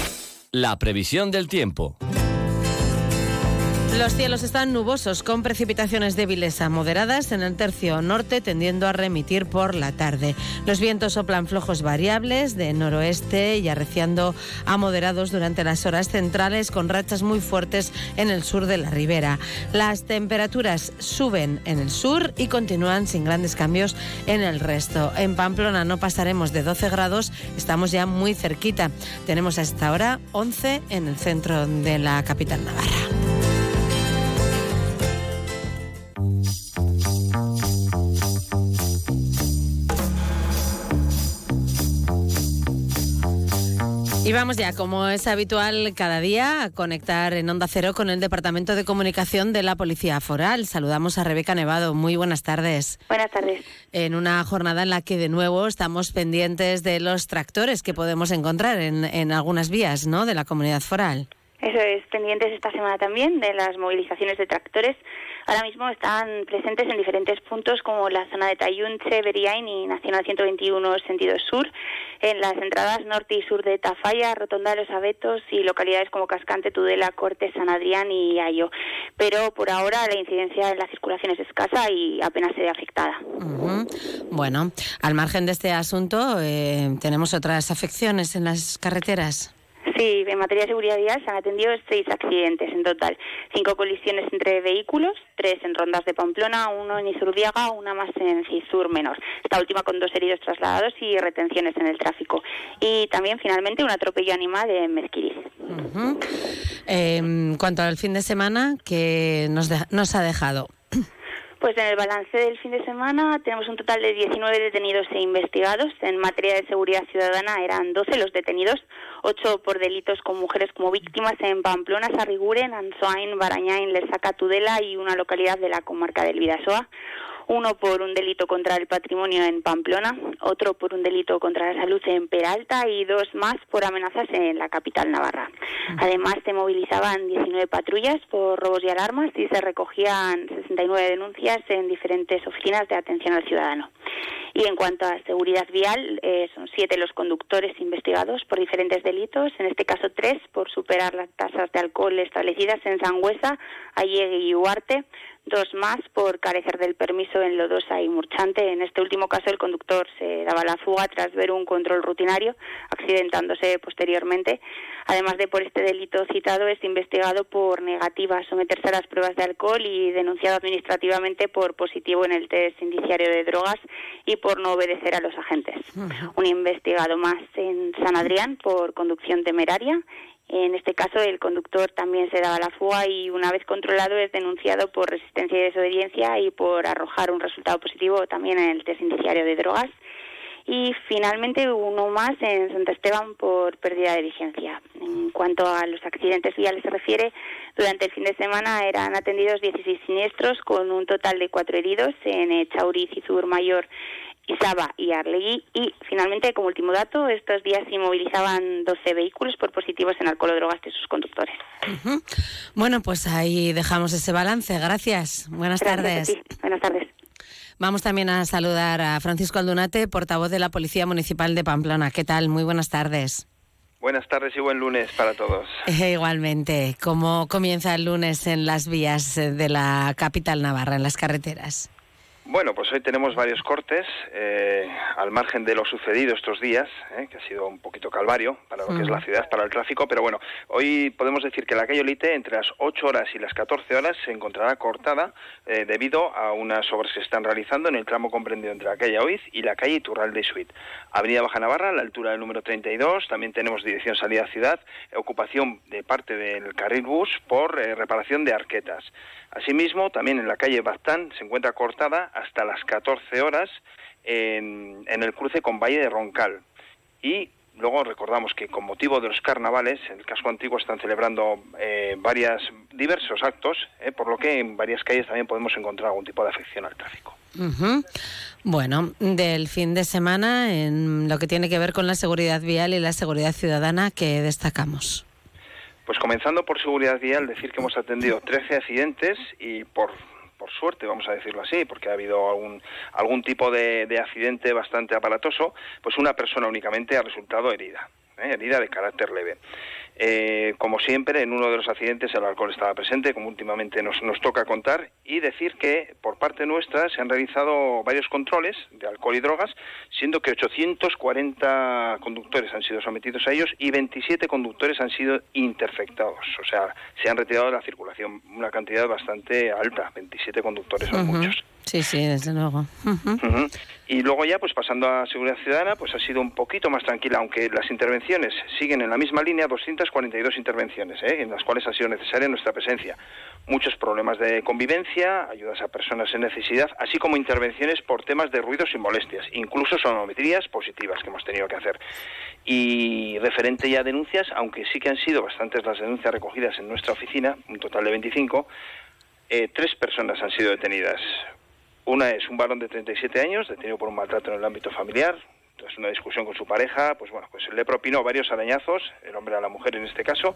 La previsión del tiempo. Los cielos están nubosos con precipitaciones débiles a moderadas en el tercio norte tendiendo a remitir por la tarde. Los vientos soplan flojos variables de noroeste y arreciando a moderados durante las horas centrales con rachas muy fuertes en el sur de la ribera. Las temperaturas suben en el sur y continúan sin grandes cambios en el resto. En Pamplona no pasaremos de 12 grados, estamos ya muy cerquita. Tenemos hasta ahora 11 en el centro de la capital navarra. Y vamos ya, como es habitual cada día, a conectar en Onda Cero con el Departamento de Comunicación de la Policía Foral. Saludamos a Rebeca Nevado. Muy buenas tardes. Buenas tardes. En una jornada en la que de nuevo estamos pendientes de los tractores que podemos encontrar en, en algunas vías ¿no? de la comunidad foral. Eso es, pendientes esta semana también de las movilizaciones de tractores Ahora mismo están presentes en diferentes puntos como la zona de Tayunche, Beriain y Nacional 121 sentido sur, en las entradas norte y sur de Tafalla, Rotonda de los Abetos y localidades como Cascante, Tudela, Corte, San Adrián y Ayo. Pero por ahora la incidencia en la circulación es escasa y apenas se ve afectada. Bueno, al margen de este asunto, eh, ¿tenemos otras afecciones en las carreteras? Sí, en materia de seguridad vial se han atendido seis accidentes en total. Cinco colisiones entre vehículos, tres en Rondas de Pamplona, uno en Isurdiaga, una más en Cisur Menor. Esta última con dos heridos trasladados y retenciones en el tráfico. Y también, finalmente, un atropello animal en Mezquiriz. En cuanto al fin de semana, que nos ha dejado? Pues en el balance del fin de semana tenemos un total de 19 detenidos e investigados. En materia de seguridad ciudadana eran 12 los detenidos, 8 por delitos con mujeres como víctimas en Pamplona, Sarriguren, Ansoain, Barañain, Lesaca, Tudela y una localidad de la comarca del Vidasoa. Uno por un delito contra el patrimonio en Pamplona, otro por un delito contra la salud en Peralta y dos más por amenazas en la capital navarra. Además, se movilizaban 19 patrullas por robos y alarmas y se recogían 69 denuncias en diferentes oficinas de atención al ciudadano. Y en cuanto a seguridad vial, eh, son siete los conductores investigados por diferentes delitos, en este caso tres por superar las tasas de alcohol establecidas en Sangüesa, Allegue y Huarte, dos más por carecer del permiso en Lodosa y Murchante. En este último caso, el conductor se daba la fuga tras ver un control rutinario, accidentándose posteriormente. Además de por este delito citado, es investigado por negativa a someterse a las pruebas de alcohol y denunciado administrativamente por positivo en el test indiciario de drogas y por no obedecer a los agentes. Un investigado más en San Adrián por conducción temeraria. En este caso, el conductor también se daba la fuga y, una vez controlado, es denunciado por resistencia y desobediencia y por arrojar un resultado positivo también en el test indiciario de drogas. Y finalmente uno más en Santa Esteban por pérdida de vigencia. En cuanto a los accidentes viales se refiere, durante el fin de semana eran atendidos 16 siniestros con un total de cuatro heridos en Echauri, Cizur Mayor, Isaba y Arlegui. Y finalmente, como último dato, estos días se movilizaban 12 vehículos por positivos en alcohol o drogas de sus conductores. Bueno, pues ahí dejamos ese balance. Gracias. Buenas Gracias tardes. Buenas tardes. Vamos también a saludar a Francisco Aldunate, portavoz de la Policía Municipal de Pamplona. ¿Qué tal? Muy buenas tardes. Buenas tardes y buen lunes para todos. Eh, igualmente, ¿cómo comienza el lunes en las vías de la capital navarra, en las carreteras? Bueno, pues hoy tenemos varios cortes eh, al margen de lo sucedido estos días, eh, que ha sido un poquito calvario para lo que es la ciudad, para el tráfico, pero bueno, hoy podemos decir que la calle Olite entre las 8 horas y las 14 horas se encontrará cortada eh, debido a unas obras que se están realizando en el tramo comprendido entre la calle Oiz y la calle Iturral de Suite. Avenida Baja Navarra, a la altura del número 32, también tenemos dirección salida ciudad, ocupación de parte del carril bus por eh, reparación de arquetas. Asimismo, también en la calle Baztán se encuentra cortada hasta las 14 horas en, el cruce con Valle de Roncal. Y luego recordamos que con motivo de los carnavales, en el casco antiguo están celebrando eh, varias, diversos actos, eh, por lo que en varias calles también podemos encontrar algún tipo de afección al tráfico. Bueno, del fin de semana, en lo que tiene que ver con la seguridad vial y la seguridad ciudadana, que destacamos? Pues comenzando por seguridad vial, decir que hemos atendido 13 accidentes y por, por suerte, vamos a decirlo así, porque ha habido algún, algún tipo de, de accidente bastante aparatoso, pues una persona únicamente ha resultado herida, ¿eh? herida de carácter leve. Eh, como siempre, en uno de los accidentes el alcohol estaba presente, como últimamente nos, nos toca contar, y decir que por parte nuestra se han realizado varios controles de alcohol y drogas, siendo que 840 conductores han sido sometidos a ellos y 27 conductores han sido interfectados, o sea, se han retirado de la circulación una cantidad bastante alta, 27 conductores son muchos. Sí, sí, desde luego. Ujú. Y luego ya, pues pasando a seguridad ciudadana, pues ha sido un poquito más tranquila, aunque las intervenciones siguen en la misma línea, 242 intervenciones, ¿eh? en las cuales ha sido necesaria nuestra presencia. Muchos problemas de convivencia, ayudas a personas en necesidad, así como intervenciones por temas de ruidos y molestias, incluso sonometrías positivas que hemos tenido que hacer. Y referente ya a denuncias, aunque sí que han sido bastantes las denuncias recogidas en nuestra oficina, un total de 25, eh, tres personas han sido detenidas. Una es un varón de 37 años, detenido por un maltrato en el ámbito familiar. Tras una discusión con su pareja, pues bueno, pues le propinó varios arañazos, el hombre a la mujer en este caso,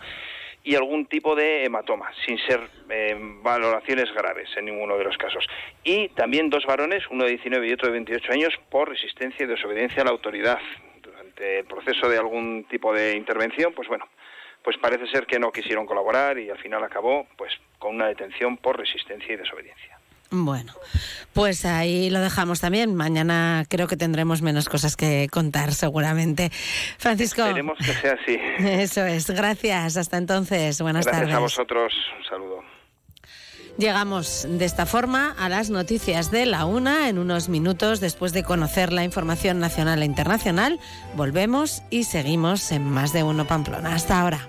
y algún tipo de hematoma, sin ser eh, valoraciones graves en ninguno de los casos. Y también dos varones, uno de 19 y otro de 28 años, por resistencia y desobediencia a la autoridad. Durante el proceso de algún tipo de intervención, pues bueno, pues parece ser que no quisieron colaborar y al final acabó pues con una detención por resistencia y desobediencia. Bueno, pues ahí lo dejamos también. Mañana creo que tendremos menos cosas que contar, seguramente. Francisco. Esperemos que sea así. Eso es. Gracias. Hasta entonces. Buenas Gracias tardes. a vosotros. Un saludo. Llegamos de esta forma a las noticias de la una. En unos minutos, después de conocer la información nacional e internacional, volvemos y seguimos en más de uno Pamplona. Hasta ahora.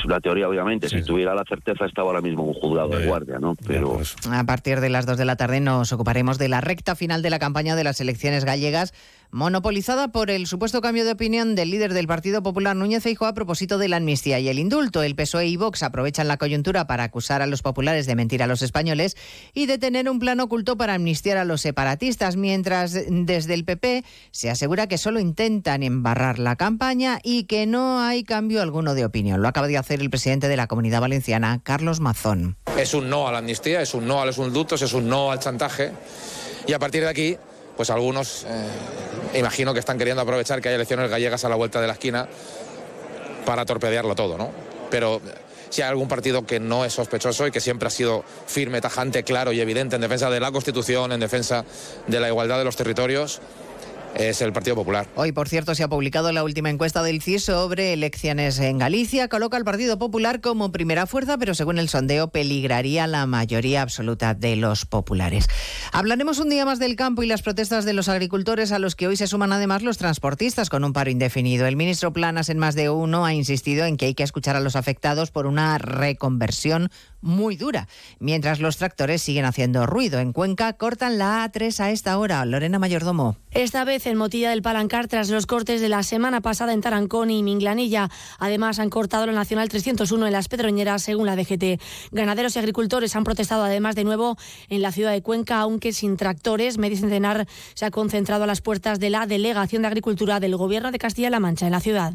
Es una teoría, obviamente. Si tuviera la certeza, estaba ahora mismo un juzgado de guardia, ¿no? Pero. A partir de las 2 de la tarde nos ocuparemos de la recta final de la campaña de las elecciones gallegas, monopolizada por el supuesto cambio de opinión del líder del Partido Popular Núñez Feijóo a propósito de la amnistía y el indulto. El PSOE y Vox aprovechan la coyuntura para acusar a los populares de mentir a los españoles y de tener un plan oculto para amnistiar a los separatistas, mientras desde el PP se asegura que solo intentan embarrar la campaña y que no hay cambio alguno de opinión. Lo acaba de hacer el presidente de la Comunidad Valenciana, Carlos Mazón. Es un no a la amnistía, es un no a los indultos, es un no al chantaje y a partir de aquí pues algunos eh, imagino que están queriendo aprovechar que hay elecciones gallegas a la vuelta de la esquina para torpedearlo todo, ¿no? Pero si hay algún partido que no es sospechoso y que siempre ha sido firme, tajante, claro y evidente en defensa de la Constitución, en defensa de la igualdad de los territorios, es el Partido Popular. Hoy, por cierto, se ha publicado la última encuesta del CIS sobre elecciones en Galicia. Coloca al Partido Popular como primera fuerza, pero según el sondeo peligraría la mayoría absoluta de los populares. Hablaremos un día más del campo y las protestas de los agricultores, a los que hoy se suman además los transportistas con un paro indefinido. El ministro Planas, en más de uno, ha insistido en que hay que escuchar a los afectados por una reconversión muy dura, mientras los tractores siguen haciendo ruido. En Cuenca cortan la A3 a esta hora. Lorena Mayordomo. Esta vez en Motilla del Palancar tras los cortes de la semana pasada en Tarancón y Minglanilla. Además han cortado la Nacional 301 en las Pedroñeras según la DGT. Ganaderos y agricultores han protestado además de nuevo en la ciudad de Cuenca, aunque sin tractores. Medicentenar se ha concentrado a las puertas de la Delegación de Agricultura del Gobierno de Castilla-La Mancha en la ciudad.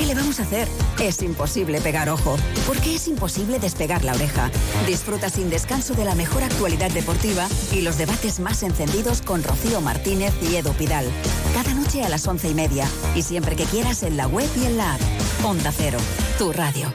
¿Qué le vamos a hacer? Es imposible pegar ojo, porque es imposible despegar la oreja. Disfruta sin descanso de la mejor actualidad deportiva y los debates más encendidos con Rocío Martínez y Edo Pidal. Cada noche a las once y media y siempre que quieras en la web y en la app. Onda Cero, tu radio.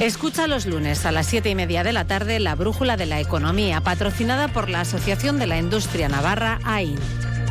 Escucha los lunes a las siete y media de la tarde la Brújula de la Economía, patrocinada por la Asociación de la Industria Navarra, AIN.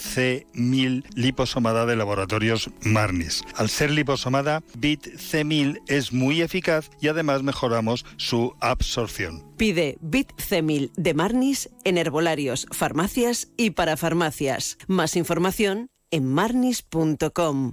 C1000 liposomada de laboratorios Marnis. Al ser liposomada, BIT C1000 es muy eficaz y además mejoramos su absorción. Pide BIT C1000 de Marnis en herbolarios, farmacias y para farmacias. Más información en marnis.com.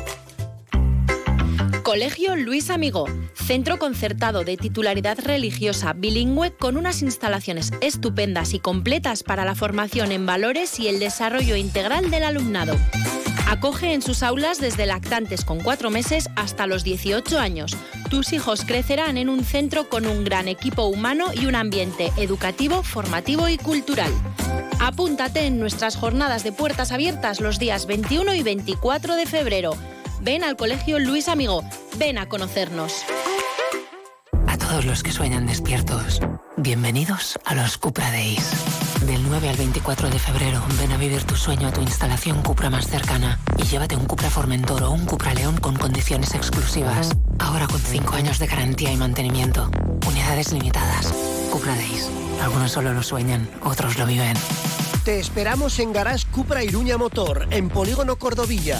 Colegio Luis Amigo, centro concertado de titularidad religiosa bilingüe con unas instalaciones estupendas y completas para la formación en valores y el desarrollo integral del alumnado. Acoge en sus aulas desde lactantes con cuatro meses hasta los 18 años. Tus hijos crecerán en un centro con un gran equipo humano y un ambiente educativo, formativo y cultural. Apúntate en nuestras jornadas de puertas abiertas los días 21 y 24 de febrero. Ven al Colegio Luis Amigo. Ven a conocernos. A todos los que sueñan despiertos, bienvenidos a los Cupra Days. Del 9 al 24 de febrero, ven a vivir tu sueño a tu instalación Cupra más cercana y llévate un Cupra Formentor o un Cupra León con condiciones exclusivas. Ahora con 5 años de garantía y mantenimiento. Unidades limitadas. Cupra Days. Algunos solo lo sueñan, otros lo viven. Te esperamos en Garage Cupra Iruña Motor, en Polígono Cordovilla.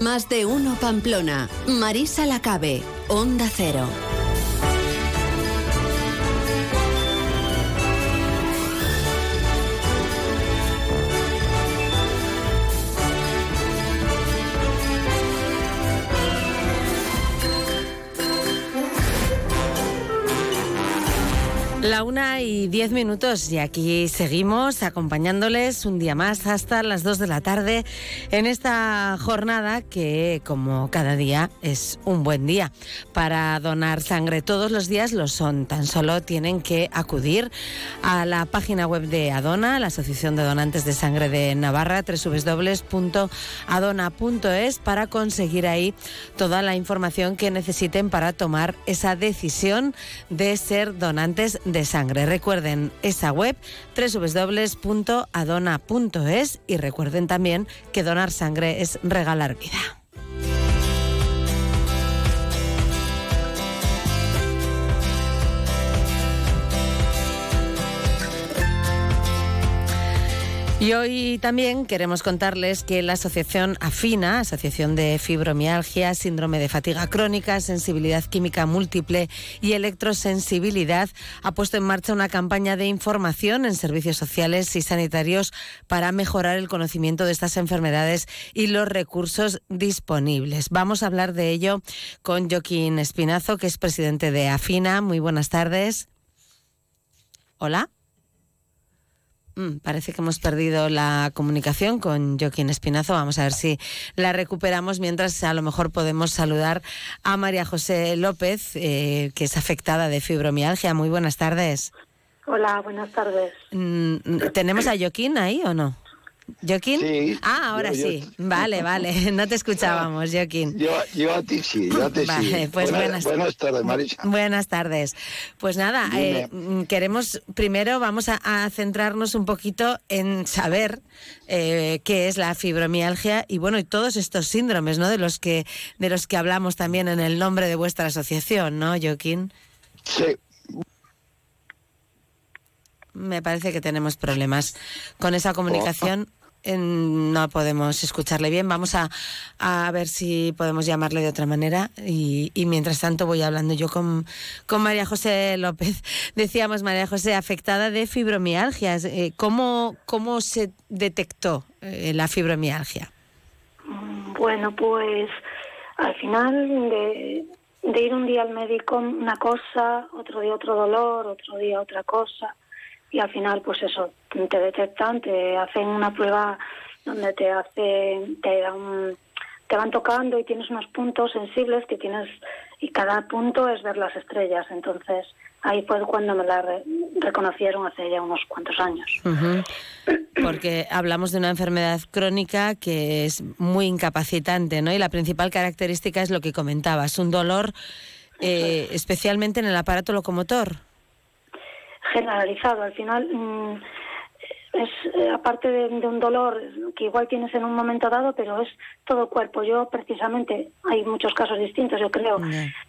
Más de uno Pamplona. Marisa Lacabe. Onda Cero. La una y diez minutos y aquí seguimos acompañándoles un día más hasta las dos de la tarde en esta jornada que como cada día es un buen día para donar sangre. Todos los días lo son, tan solo tienen que acudir a la página web de Adona, la Asociación de Donantes de Sangre de Navarra, www.adona.es para conseguir ahí toda la información que necesiten para tomar esa decisión de ser donantes de sangre. Recuerden esa web www.adona.es y recuerden también que donar sangre es regalar vida. Y hoy también queremos contarles que la Asociación AFINA, Asociación de Fibromialgia, Síndrome de Fatiga Crónica, Sensibilidad Química Múltiple y Electrosensibilidad, ha puesto en marcha una campaña de información en servicios sociales y sanitarios para mejorar el conocimiento de estas enfermedades y los recursos disponibles. Vamos a hablar de ello con Joaquín Espinazo, que es presidente de AFINA. Muy buenas tardes. Hola. Mm, parece que hemos perdido la comunicación con Joaquín Espinazo. Vamos a ver si la recuperamos mientras a lo mejor podemos saludar a María José López, eh, que es afectada de fibromialgia. Muy buenas tardes. Hola, buenas tardes. Mm, ¿Tenemos a Joaquín ahí o no? ¿Joaquín? Sí. Ah, ahora yo- sí. Vale, vale. No te escuchábamos, Joaquín. Yo, yo a ti sí, yo a ti Vale, sí. pues buenas- buenas tardes, Marisa. Buenas tardes. Pues nada, eh, mm, queremos primero vamos a, a centrarnos un poquito en saber eh, qué es la fibromialgia y bueno y todos estos síndromes, ¿no? De los que de los que hablamos también en el nombre de vuestra asociación, ¿no, Joaquín? Sí. Me parece que tenemos problemas con esa comunicación. No podemos escucharle bien. Vamos a, a ver si podemos llamarle de otra manera. Y, mientras tanto voy hablando yo con, con María José López. Decíamos, María José, afectada de fibromialgias. Eh, ¿cómo, ¿Cómo se detectó eh, la fibromialgia? Bueno, pues al final de ir un día al médico una cosa, otro día otro dolor, otro día otra cosa, y al final pues eso, te detectan, te hacen una prueba donde te hace, te dan, te van tocando y tienes unos puntos sensibles que tienes, y cada punto es ver las estrellas, entonces ahí fue cuando me la re- reconocieron hace ya unos cuantos años. Porque hablamos de una enfermedad crónica que es muy incapacitante, ¿no? Y la principal característica es lo que comentabas, un dolor eh, especialmente en el aparato locomotor. Generalizado. Al final, mm, es eh, aparte de, de un dolor que igual tienes en un momento dado, pero es todo el cuerpo. Yo, precisamente, hay muchos casos distintos, yo creo.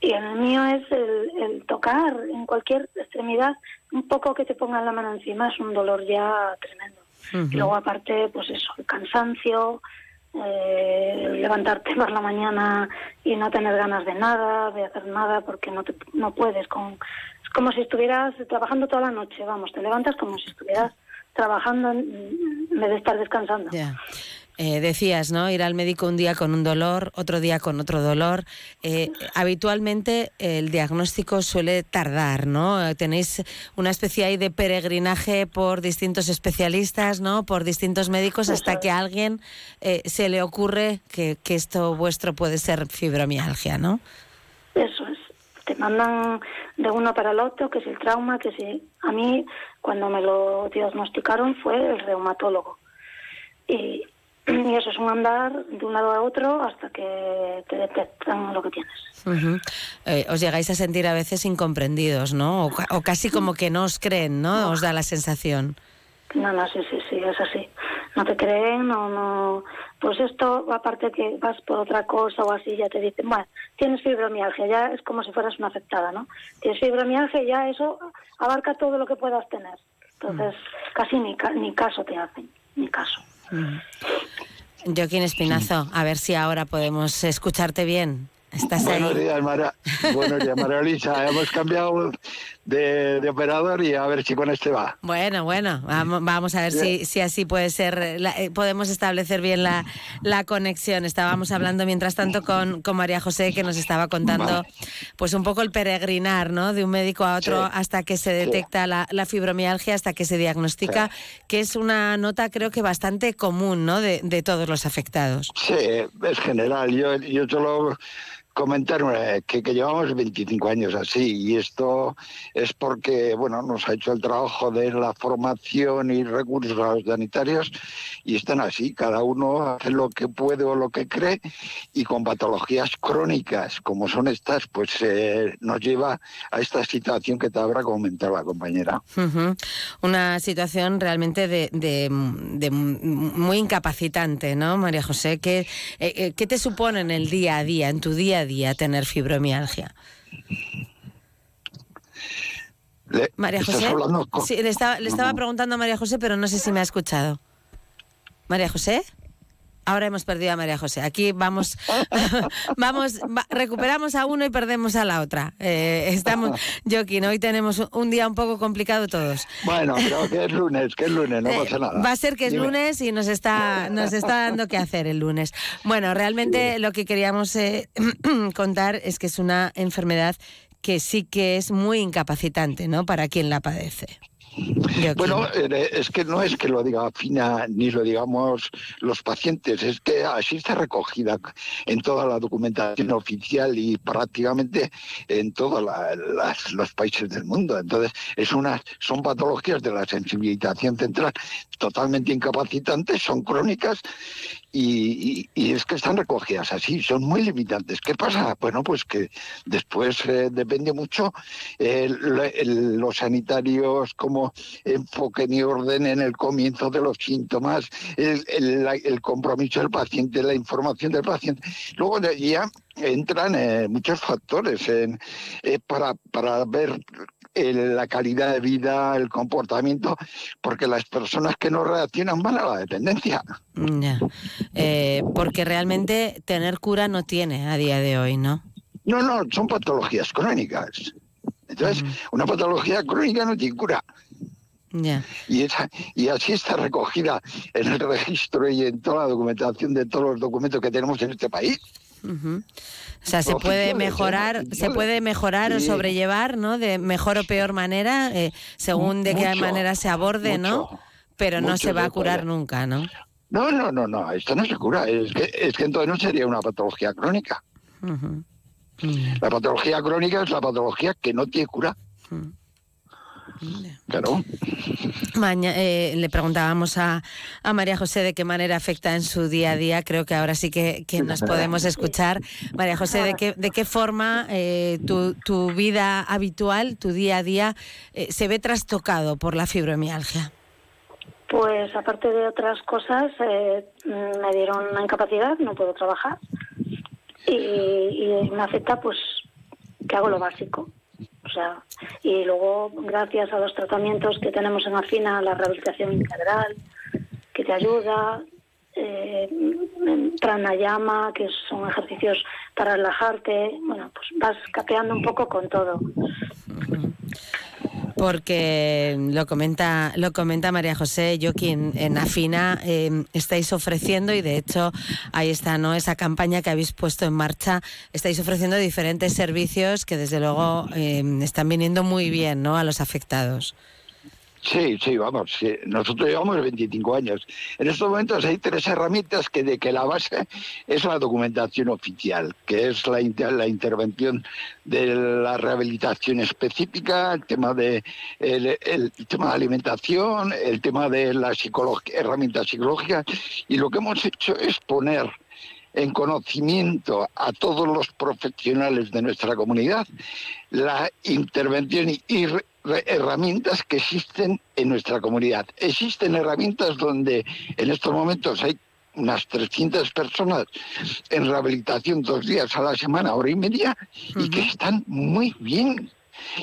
Y el mío es el, el tocar en cualquier extremidad, un poco que te pongan la mano encima, es un dolor ya tremendo. Y luego, aparte, pues eso, el cansancio. eh, levantarte por la mañana y no tener ganas de nada, de hacer nada, porque no, te, no puedes. Con, como si estuvieras trabajando toda la noche, vamos, te levantas como si estuvieras trabajando en vez de estar descansando. Eh, decías, ¿no? Ir al médico un día con un dolor, otro día con otro dolor. Eh, habitualmente el diagnóstico suele tardar, ¿no? Eh, Tenéis una especie ahí de peregrinaje por distintos especialistas, ¿no? Por distintos médicos hasta que a alguien eh, se le ocurre que, que esto vuestro puede ser fibromialgia, ¿no? Eso es. Te mandan de uno para el otro, que es el trauma, que si a mí cuando me lo diagnosticaron fue el reumatólogo. Y y eso es un andar de un lado a otro hasta que te detectan lo que tienes. Eh, os llegáis a sentir a veces incomprendidos, ¿no? O, o casi como que no os creen, ¿no? Os da la sensación. No, no, sí, sí, sí, es así. No te creen, no, no. Pues esto, aparte que vas por otra cosa o así, ya te dicen, bueno, tienes fibromialgia, ya es como si fueras una afectada, ¿no? Tienes fibromialgia, ya eso abarca todo lo que puedas tener. Entonces, casi ni, ni caso te hacen, ni caso. Joaquín Espinazo, a ver si ahora podemos escucharte bien. ¿Estás Buenos ahí? días, Mara. Buenos días, María Luisa. Hemos cambiado de, de operador y a ver si con este va. Bueno, bueno, vamos, vamos a ver si, si así puede ser, la- eh, podemos establecer bien la, la conexión. Estábamos hablando mientras tanto con, con María José que nos estaba contando pues un poco el peregrinar, ¿no? De un médico a otro Sí. hasta que se detecta la, la fibromialgia, hasta que se diagnostica, que es una nota creo que bastante común, ¿no? De, de todos los afectados. Sí, es general. Yo, yo solo comentar eh, que, llevamos 25 años así y esto es porque bueno nos ha hecho el trabajo de la formación y recursos sanitarios y están así cada uno hace lo que puede o lo que cree y con patologías crónicas como son estas pues eh, nos lleva a esta situación que te habrá comentado la compañera. Una situación realmente de, de- de muy incapacitante, ¿no, María José? ¿Qué, eh, eh, ¿Qué te supone en el día a día, en tu día a día, tener fibromialgia? Le- María ¿estás José. con- Sí, le estaba, le estaba No. preguntando a María José, pero no sé si me ha escuchado. María José. Ahora hemos perdido a María José. Aquí vamos, vamos, va- recuperamos a uno y perdemos a la otra. Eh, estamos, Joaquín, hoy tenemos un- día un poco complicado todos. bueno pero que es lunes que es lunes no pasa nada Eh, Va a ser que es Dime. lunes y nos está, nos está dando que hacer el lunes. Bueno, realmente lo que queríamos eh, contar es que es una enfermedad que sí que es muy incapacitante, ¿no? Para quien la padece. Bueno, eh, es que no es que lo diga Fina ni lo digamos los pacientes, es que así está recogida en toda la documentación oficial y prácticamente en todos la- los países del mundo. Entonces, es una, son patologías de la sensibilización central totalmente incapacitantes, son crónicas y, es que están recogidas así, son muy limitantes. ¿Qué pasa? Bueno, pues que después eh, depende mucho los sanitarios cómo enfoquen y ordenen el comienzo de los síntomas, el, el- compromiso del paciente, la información del paciente. Luego ya entran eh, muchos factores eh, para, para ver eh, la calidad de vida, el comportamiento, porque las personas que no reaccionan van a la dependencia. Ya. Eh, porque realmente tener cura no tiene a día de hoy, ¿no? No, no, son patologías crónicas. Entonces, una patología crónica no tiene cura. Ya. Y, esa, y así está recogida en el registro y en toda la documentación de todos los documentos que tenemos en este país. Ujú. O sea, se puede mejorar, se puede mejorar o sobrellevar, ¿no? De mejor o peor manera, eh, según de qué manera se aborde, ¿no? Pero no se va a curar nunca, ¿no? No, no, no, no, esto no se cura. Es que, es que entonces no sería una patología crónica. La patología crónica es la patología que no tiene cura. Claro. Maña- eh, le preguntábamos a, a María José de qué manera afecta en su día a día. Creo que ahora sí que, que nos podemos escuchar. María José, ¿de qué, de qué forma eh, tu, tu vida habitual, tu día a día, eh, se ve trastocado por la fibromialgia? Pues aparte de otras cosas, eh, me dieron una incapacidad, no puedo trabajar y, y me afecta pues que hago lo básico. O sea, y luego gracias a los tratamientos que tenemos en Afina, la rehabilitación integral, que te ayuda, eh, pranayama, que son ejercicios para relajarte, bueno, pues vas capeando un poco con todo. Porque lo comenta, lo comenta María José, yo quien en Afina eh, estáis ofreciendo, y de hecho ahí está ¿no? esa campaña que habéis puesto en marcha, estáis ofreciendo diferentes servicios que desde luego eh, están viniendo muy bien ¿no? a los afectados. Sí, sí, vamos. sí. Nosotros llevamos 25 años. En estos momentos hay tres herramientas que de que la base es la documentación oficial, que es la, inter- la intervención de la rehabilitación específica, el tema de el, tema de alimentación, el tema de la psicología, herramientas psicológicas y lo que hemos hecho es poner en conocimiento a todos los profesionales de nuestra comunidad la intervención y- herramientas que existen en nuestra comunidad. Existen herramientas donde en estos momentos hay unas 300 personas en rehabilitación dos días a la semana, hora y media, y que están muy bien.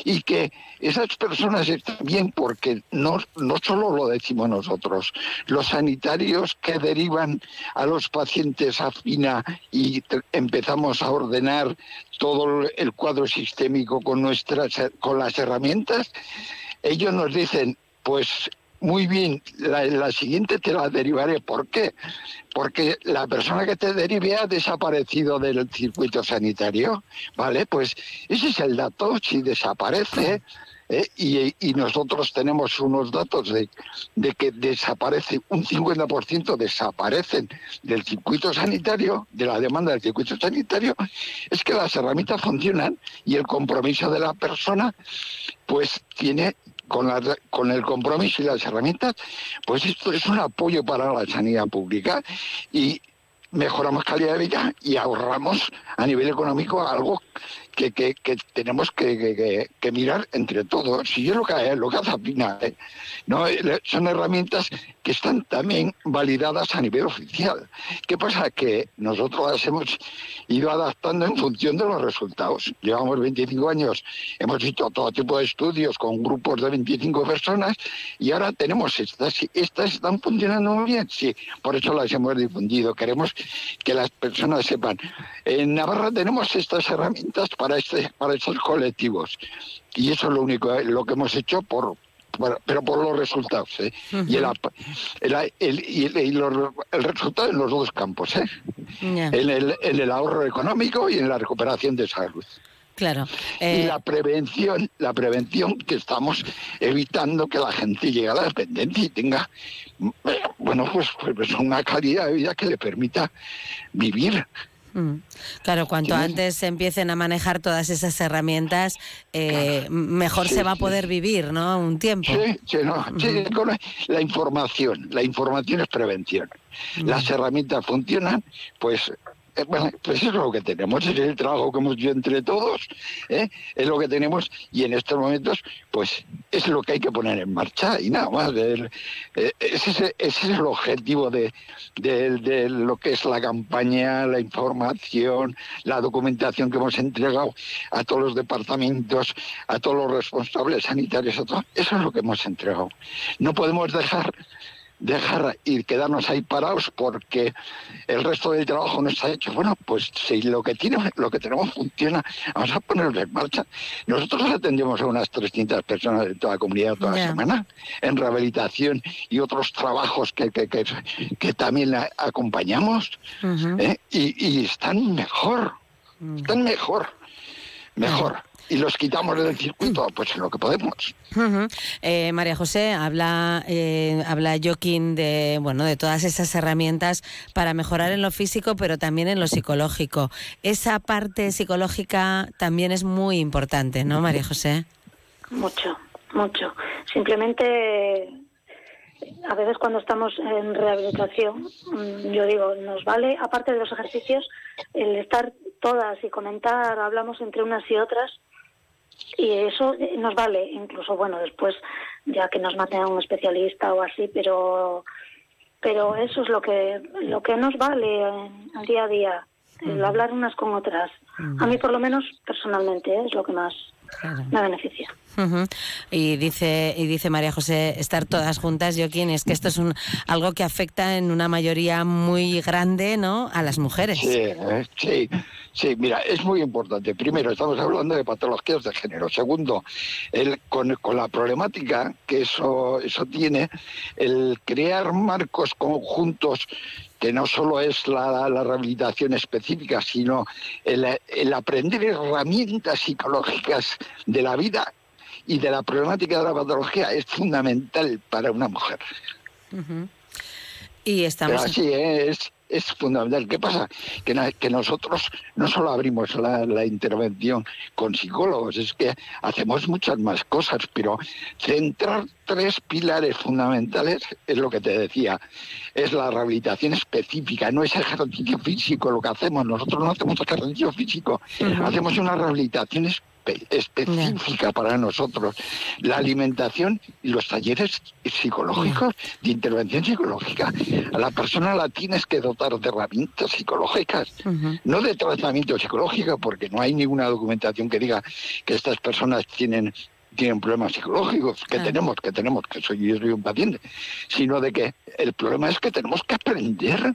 Y que esas personas están bien porque no, no solo lo decimos nosotros, los sanitarios que derivan a los pacientes a FINA y empezamos a ordenar todo el cuadro sistémico con, nuestras, con las herramientas, ellos nos dicen, pues muy bien, la, siguiente te la derivaré. ¿Por qué? Porque la persona que te derive ha desaparecido del circuito sanitario, ¿vale? Pues ese es el dato, si desaparece, ¿eh? y, y nosotros tenemos unos datos de, de que desaparece, un 50% desaparecen del circuito sanitario, de la demanda del circuito sanitario, es que las herramientas funcionan y el compromiso de la persona pues tiene con, la- con el compromiso y las herramientas, pues esto es un apoyo para la sanidad pública y mejoramos calidad de vida y ahorramos a nivel económico algo que, que- que tenemos que, que- mirar entre todos. Y es lo que, lo que hace Apina, ¿eh? ¿no? Eh, Son herramientas que están también validadas a nivel oficial. ¿Qué pasa? Que nosotros las hemos ido adaptando en función de los resultados. Llevamos 25 años, hemos hecho todo tipo de estudios con grupos de 25 personas y ahora tenemos estas. ¿Estas están funcionando muy bien? Sí, por eso las hemos difundido. Queremos que las personas sepan. En Navarra tenemos estas herramientas para, este, para estos colectivos y eso es lo único, eh, lo que hemos hecho por, por- pero por los resultados. ¿eh? Y, el, el- el- y el- y los- el resultado en los dos campos, ¿eh? Ya. en, el, en el ahorro económico y en la recuperación de salud. Claro. Y Eh, la prevención, la prevención que estamos evitando que la gente llegue a la dependencia y tenga, eh, bueno, pues, pues una calidad de vida que le permita vivir. Mm. Claro, cuanto antes se empiecen a manejar todas esas herramientas, eh, mejor Sí, se va a poder vivir, ¿no? Un tiempo. Sí, sí, no, la- información, la información es prevención. Las herramientas funcionan, pues, bueno, pues es lo que tenemos, es el trabajo que hemos hecho entre todos, ¿eh? es lo que tenemos y en estos momentos, pues, es lo que hay que poner en marcha y nada más. Eh, ese, es- el objetivo de, lo que es la campaña, la información, la documentación que hemos entregado a todos los departamentos, a todos los responsables sanitarios. Eso es lo que hemos entregado. No podemos dejar dejar y quedarnos ahí parados porque el resto del trabajo no está hecho. Bueno, pues si lo que tiene, lo que tenemos funciona, vamos a ponerlo en marcha. Nosotros atendemos a unas 300 personas de toda la comunidad toda la Ya. semana en rehabilitación y otros trabajos que, que, que, que también acompañamos. ¿eh? y, y están mejor, están mejor, mejor. Y los quitamos del circuito, pues en lo que podemos. Eh, María José, habla, eh, habla Joaquín de, bueno, de todas esas herramientas para mejorar en lo físico, pero también en lo psicológico. Esa parte psicológica también es muy importante, ¿no, María José? Mucho, mucho. Simplemente, a veces cuando estamos en rehabilitación, mm, yo digo, nos vale, aparte de los ejercicios, el estar todas y comentar, hablamos entre unas y otras, y eso eh, nos vale, incluso, bueno, después, ya que nos maten a un especialista o así, pero pero eso es lo que lo que nos vale en el día a día, el hablar unas con otras. A mí, por lo menos, personalmente, ¿eh? es lo que más me beneficia. Y dice y dice María José estar todas juntas, Joaquín, es que esto es un algo que afecta en una mayoría muy grande, ¿no? A las mujeres. Sí, eh, sí, sí, mira, es muy importante. Primero, estamos hablando de patologías de género. Segundo, el, con, con la problemática que eso, eso tiene, el crear marcos conjuntos que no solo es la, la rehabilitación específica, sino el, el aprender herramientas psicológicas de la vida y de la problemática de la patología es fundamental para una mujer. Y estamos... Pero así es, es fundamental. ¿Qué pasa? Que, que nosotros no solo abrimos la, intervención con psicólogos, es que hacemos muchas más cosas, pero centrar tres pilares fundamentales es lo que te decía, es la rehabilitación específica, no es ejercicio físico lo que hacemos, nosotros no hacemos ejercicio físico, hacemos una rehabilitación específica específica para nosotros. La alimentación y los talleres psicológicos, de intervención psicológica. A la persona la tienes que dotar de herramientas psicológicas, no de tratamiento psicológico, porque no hay ninguna documentación que diga que estas personas tienen tienen problemas psicológicos, que tenemos, que tenemos, que soy, yo soy un paciente, sino de que el problema es que tenemos que aprender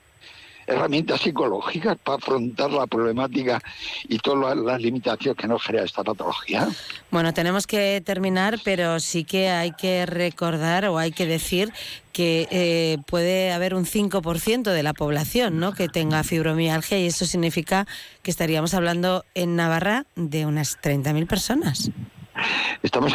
herramientas psicológicas para afrontar la problemática y todas las limitaciones que nos crea esta patología. Bueno, tenemos que terminar, pero sí que hay que recordar o hay que decir que eh, puede haber un 5% de la población ¿no? que tenga fibromialgia y eso significa que estaríamos hablando en Navarra de unas 30.000 personas. Estamos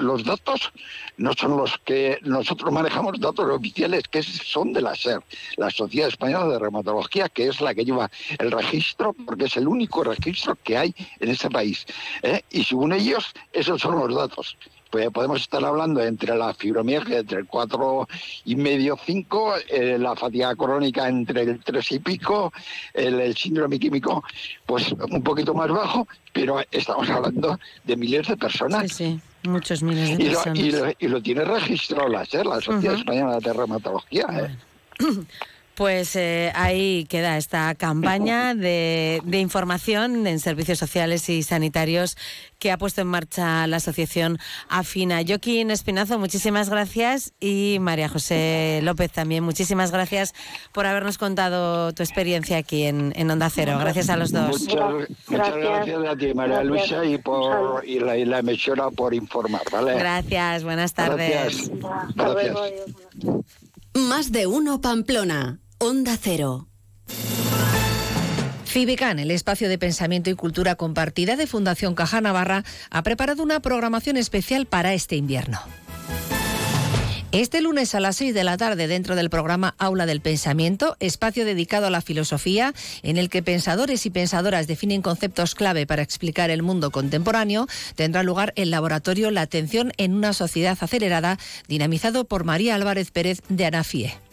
los datos no son los que nosotros manejamos, datos oficiales que son de la SER, la Sociedad Española de Reumatología, que es la que lleva el registro, porque es el único registro que hay en ese país. ¿eh? Y según ellos, esos son los datos pues podemos estar hablando entre la fibromialgia entre el 4 y medio 5, eh, la fatiga crónica entre el 3 y pico, el, síndrome químico pues un poquito más bajo, pero estamos hablando de miles de personas. Sí, sí. Muchos miles de personas. y, lo, tiene registrado la SER, la Sociedad Española de Reumatología. ¿eh? Pues eh, ahí queda esta campaña de, información en servicios sociales y sanitarios que ha puesto en marcha la asociación Afina. Joaquín Espinazo, muchísimas gracias y María José López también, muchísimas gracias por habernos contado tu experiencia aquí en, Onda Cero. Gracias a los dos. Muchas, gracias. a ti, María Luisa, y, por, y la, emisora por informar. ¿vale? Gracias, buenas tardes. Gracias. Más de uno Pamplona. Onda Cero. Cibecan, el espacio de pensamiento y cultura compartida de Fundación Caja Navarra, ha preparado una programación especial para este invierno. Este lunes a las 6 de la tarde, dentro del programa Aula del Pensamiento, espacio dedicado a la filosofía, en el que pensadores y pensadoras definen conceptos clave para explicar el mundo contemporáneo, tendrá lugar el laboratorio La atención en una sociedad acelerada, dinamizado por María Álvarez Pérez de Anafie.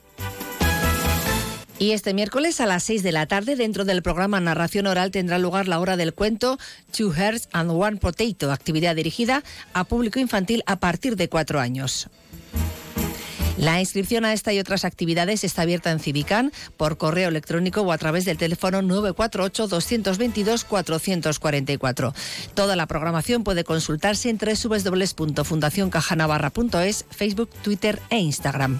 Y este miércoles a las 6 de la tarde, dentro del programa Narración Oral, tendrá lugar la hora del cuento Two Hearts and One Potato, actividad dirigida a público infantil a partir de cuatro años. La inscripción a esta y otras actividades está abierta en Civican por correo electrónico o a través del teléfono 948-222-444. Toda la programación puede consultarse en www.fundacioncajanavarra.es, Facebook, Twitter e Instagram.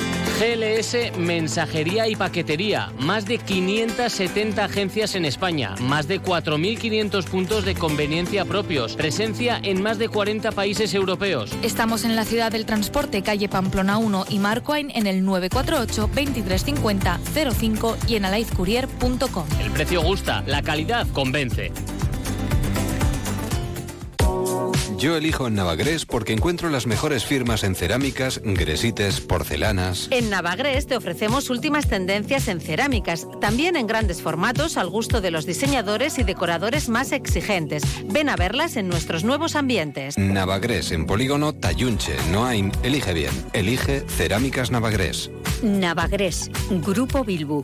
GLS Mensajería y Paquetería. Más de 570 agencias en España. Más de 4.500 puntos de conveniencia propios. Presencia en más de 40 países europeos. Estamos en la ciudad del transporte, calle Pamplona 1 y Marcoain en el 948 2350 05 y en alaizcourier.com. El precio gusta, la calidad convence. Yo elijo en Navagres porque encuentro las mejores firmas en cerámicas, gresites, porcelanas. En Navagres te ofrecemos últimas tendencias en cerámicas, también en grandes formatos al gusto de los diseñadores y decoradores más exigentes. Ven a verlas en nuestros nuevos ambientes. Navagres en Polígono Tayunche, Noain. Elige bien. Elige Cerámicas Navagres. Navagres, Grupo Bilbu.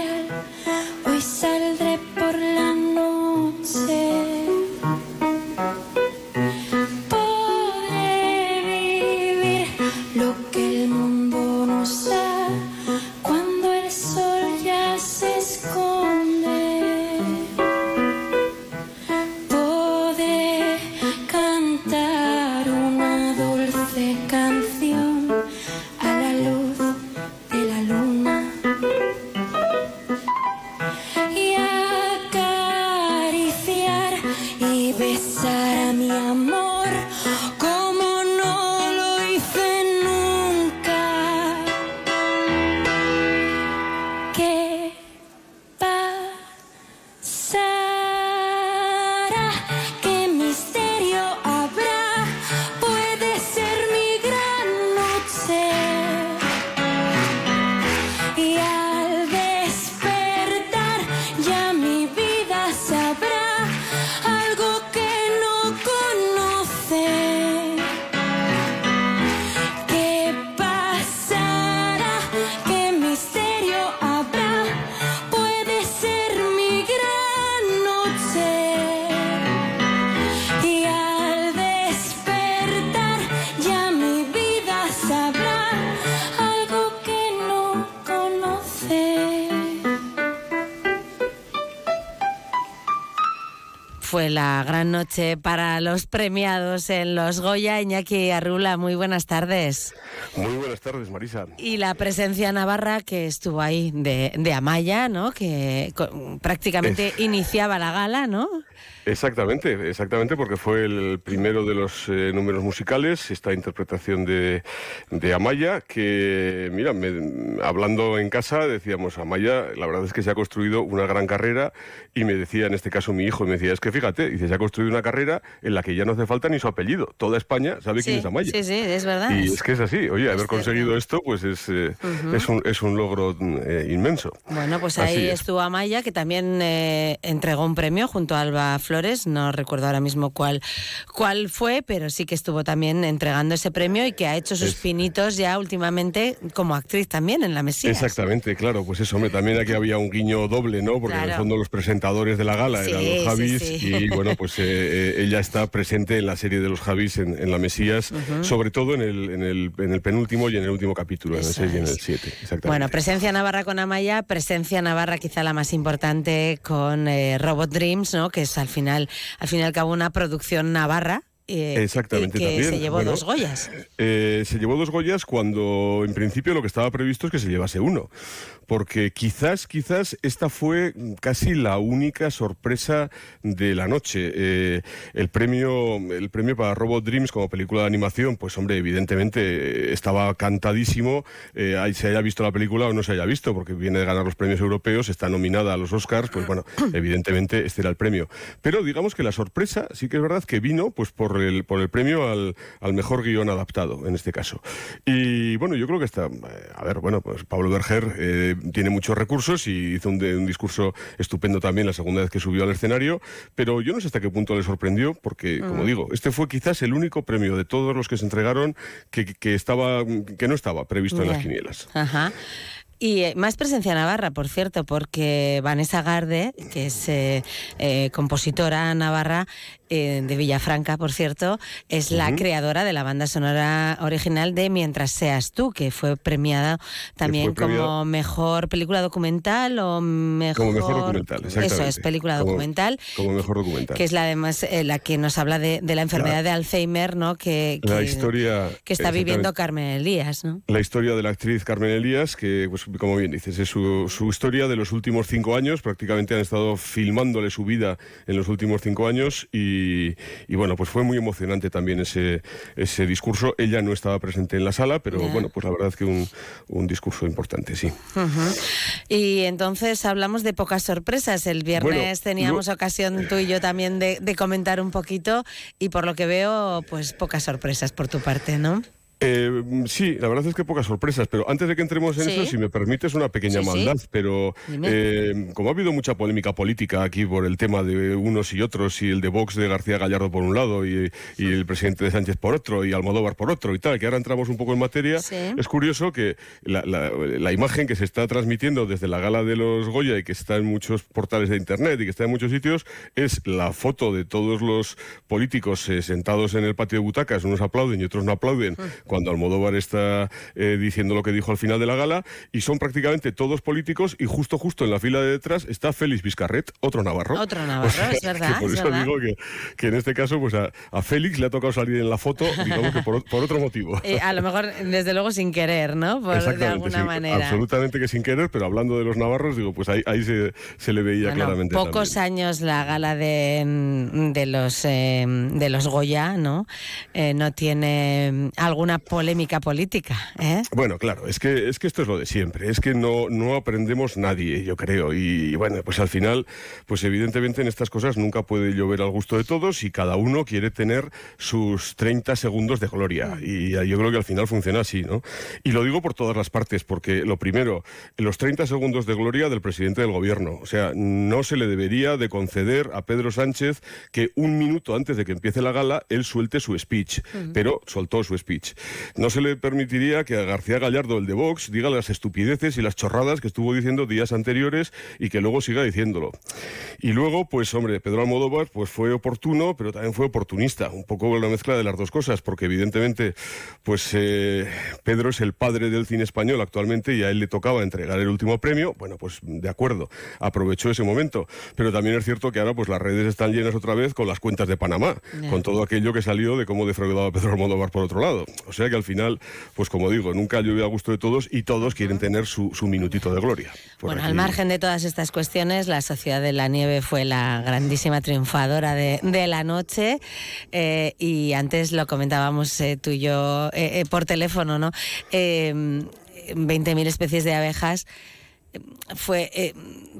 Noche para los premiados en los Goya. Iñaki Arrula, muy buenas tardes. Muy buenas tardes, Marisa. Y la presencia navarra que estuvo ahí de, de Amaya, ¿no? Que co- prácticamente iniciaba la gala, ¿no? Exactamente, exactamente, porque fue el primero de los eh, números musicales, esta interpretación de, de Amaya, que, mira, me- hablando en casa decíamos, Amaya, la verdad es que se ha construido una gran carrera, y me decía, en este caso mi hijo, me decía, es que fíjate, dice, se ha construido una carrera en la que ya no hace falta ni su apellido, toda España sabe quién Sí, es Amaya. sí, sí, es verdad. Y es que es así, oye, haber conseguido esto, pues es, eh, Ujú. es, un, es un logro eh, inmenso. Bueno, pues ahí es. estuvo Amaya, que también eh, entregó un premio junto a Alba Flores. No recuerdo ahora mismo cuál, cuál fue, pero sí que estuvo también entregando ese premio y que ha hecho sus Es- pinitos ya últimamente como actriz también en la Mesías. Exactamente, claro, pues eso, hombre, también aquí había un guiño doble, ¿no? Porque en el Claro. fondo los presentadores de la gala eran los Javis sí. y bueno, pues eh, eh, ella está presente en la serie de los Javis en, en la Mesías, sobre todo en el, en, el, en el penúltimo y en el último capítulo, en el Eso 6 y en el es. 7, exactamente. Bueno, presencia navarra con Amaya, presencia navarra quizá la más importante con eh, Robot Dreams, ¿no? Que es al final, al fin y al cabo una producción navarra. Eh, Exactamente, que también. se llevó Bueno, dos Goyas. Eh, se llevó dos Goyas cuando en principio lo que estaba previsto es que se llevase uno. Porque quizás, quizás esta fue casi la única sorpresa de la noche. Eh, el premio, el premio para Robot Dreams como película de animación, pues hombre, evidentemente eh, estaba cantadísimo. Eh, se haya visto la película o no se haya visto, porque viene de ganar los premios europeos, está nominada a los Oscars, pues bueno, evidentemente este era el premio. Pero digamos que la sorpresa sí que es verdad que vino pues por el, por el premio al, al mejor guion adaptado, en este caso. Y bueno, yo creo que está, eh, a ver, bueno, pues Pablo Berger eh, tiene muchos recursos y hizo un, de- un discurso estupendo también la segunda vez que subió al escenario, pero yo no sé hasta qué punto le sorprendió, porque, como Mm. digo, este fue quizás el único premio de todos los que se entregaron que, que estaba, que no estaba previsto en las quinielas. Ajá. Y eh, más presencia navarra, por cierto, porque Vanessa Garde, que es eh, eh, compositora navarra eh, de Villafranca, por cierto, es la creadora de la banda sonora original de Mientras seas tú, que fue premiada también como mejor película documental o mejor... Como mejor documental, Eso exactamente. es, película Como- documental. Como mejor documental. Que es la además eh, la que nos habla de, de la enfermedad La- de Alzheimer, ¿no? Que, La historia... que está viviendo. Carmen Elías, ¿no? La historia de la actriz Carmen Elías, que, pues, como bien dices, es su, su historia de los últimos cinco años. Prácticamente han estado filmándole su vida en los últimos cinco años y, y, bueno, pues fue muy emocionante también ese, ese discurso. Ella no estaba presente en la sala, pero bueno, pues la verdad es que un, un discurso importante, sí. Y entonces hablamos de pocas sorpresas. El viernes Bueno, teníamos ocasión tú y yo también de, de comentar un poquito y por lo que veo, pues pocas sorpresas por tu parte, ¿no? Eh, sí, la verdad es que pocas sorpresas, pero antes de que entremos en Sí. eso, si me permites una pequeña Sí, sí. maldad, pero eh, como ha habido mucha polémica política aquí por el tema de unos y otros, y el de Vox de García Gallardo por un lado y, y el presidente de Sánchez por otro, y Almodóvar por otro y tal, que ahora entramos un poco en materia, es curioso que la, la- la imagen que se está transmitiendo desde la gala de los Goya y que está en muchos portales de internet y que está en muchos sitios, es la foto de todos los políticos eh, sentados en el patio de butacas, unos aplauden y otros no aplauden, cuando Almodóvar está eh, diciendo lo que dijo al final de la gala, y son prácticamente todos políticos, y justo justo en la fila de detrás está Félix Vizcarret, otro navarro. Otro navarro, es verdad, que por es eso verdad. digo que, que en este caso, pues a, a Félix le ha tocado salir en la foto, digamos que por, por otro motivo. Eh, a lo mejor, desde luego, sin querer, ¿no? Por, de alguna sin- manera. absolutamente que sin querer, pero hablando de los navarros, digo, pues ahí, ahí se, se le veía Bueno, claramente. pocos años la gala de, de los eh, de los Goya, ¿no? Eh, no tiene alguna polémica política, ¿eh? Bueno, claro, es que, es que esto es lo de siempre, es que no, no aprendemos nadie, yo creo, y, bueno, pues al final, pues evidentemente en estas cosas nunca puede llover al gusto de todos y cada uno quiere tener sus 30 segundos de gloria, y yo creo que al final funciona así, ¿no? Y lo digo por todas las partes, porque lo primero, los 30 segundos de gloria del presidente del gobierno, o sea, no se le debería de conceder a Pedro Sánchez que un minuto antes de que empiece la gala él suelte su speech, Ujú. pero soltó su speech. No se le permitiría que a García Gallardo, el de Vox, diga las estupideces y las chorradas que estuvo diciendo días anteriores y que luego siga diciéndolo. Y luego, pues hombre, Pedro Almodóvar pues fue oportuno, pero también fue oportunista, un poco una mezcla de las dos cosas, porque evidentemente, pues eh, Pedro es el padre del cine español actualmente y a él le tocaba entregar el último premio. Bueno, pues de acuerdo, aprovechó ese momento, pero también es cierto que ahora pues las redes están llenas otra vez con las cuentas de Panamá, con todo aquello que salió de cómo defraudaba Pedro Almodóvar por otro lado. O sea que al final, pues como digo, nunca llueve a gusto de todos y todos quieren tener su, su minutito de gloria. Bueno, aquí. al margen de todas estas cuestiones, la Sociedad de la Nieve fue la grandísima triunfadora de, de la noche eh, y antes lo comentábamos eh, tú y yo eh, por teléfono, ¿no? Eh, 20.000 especies de abejas fue eh,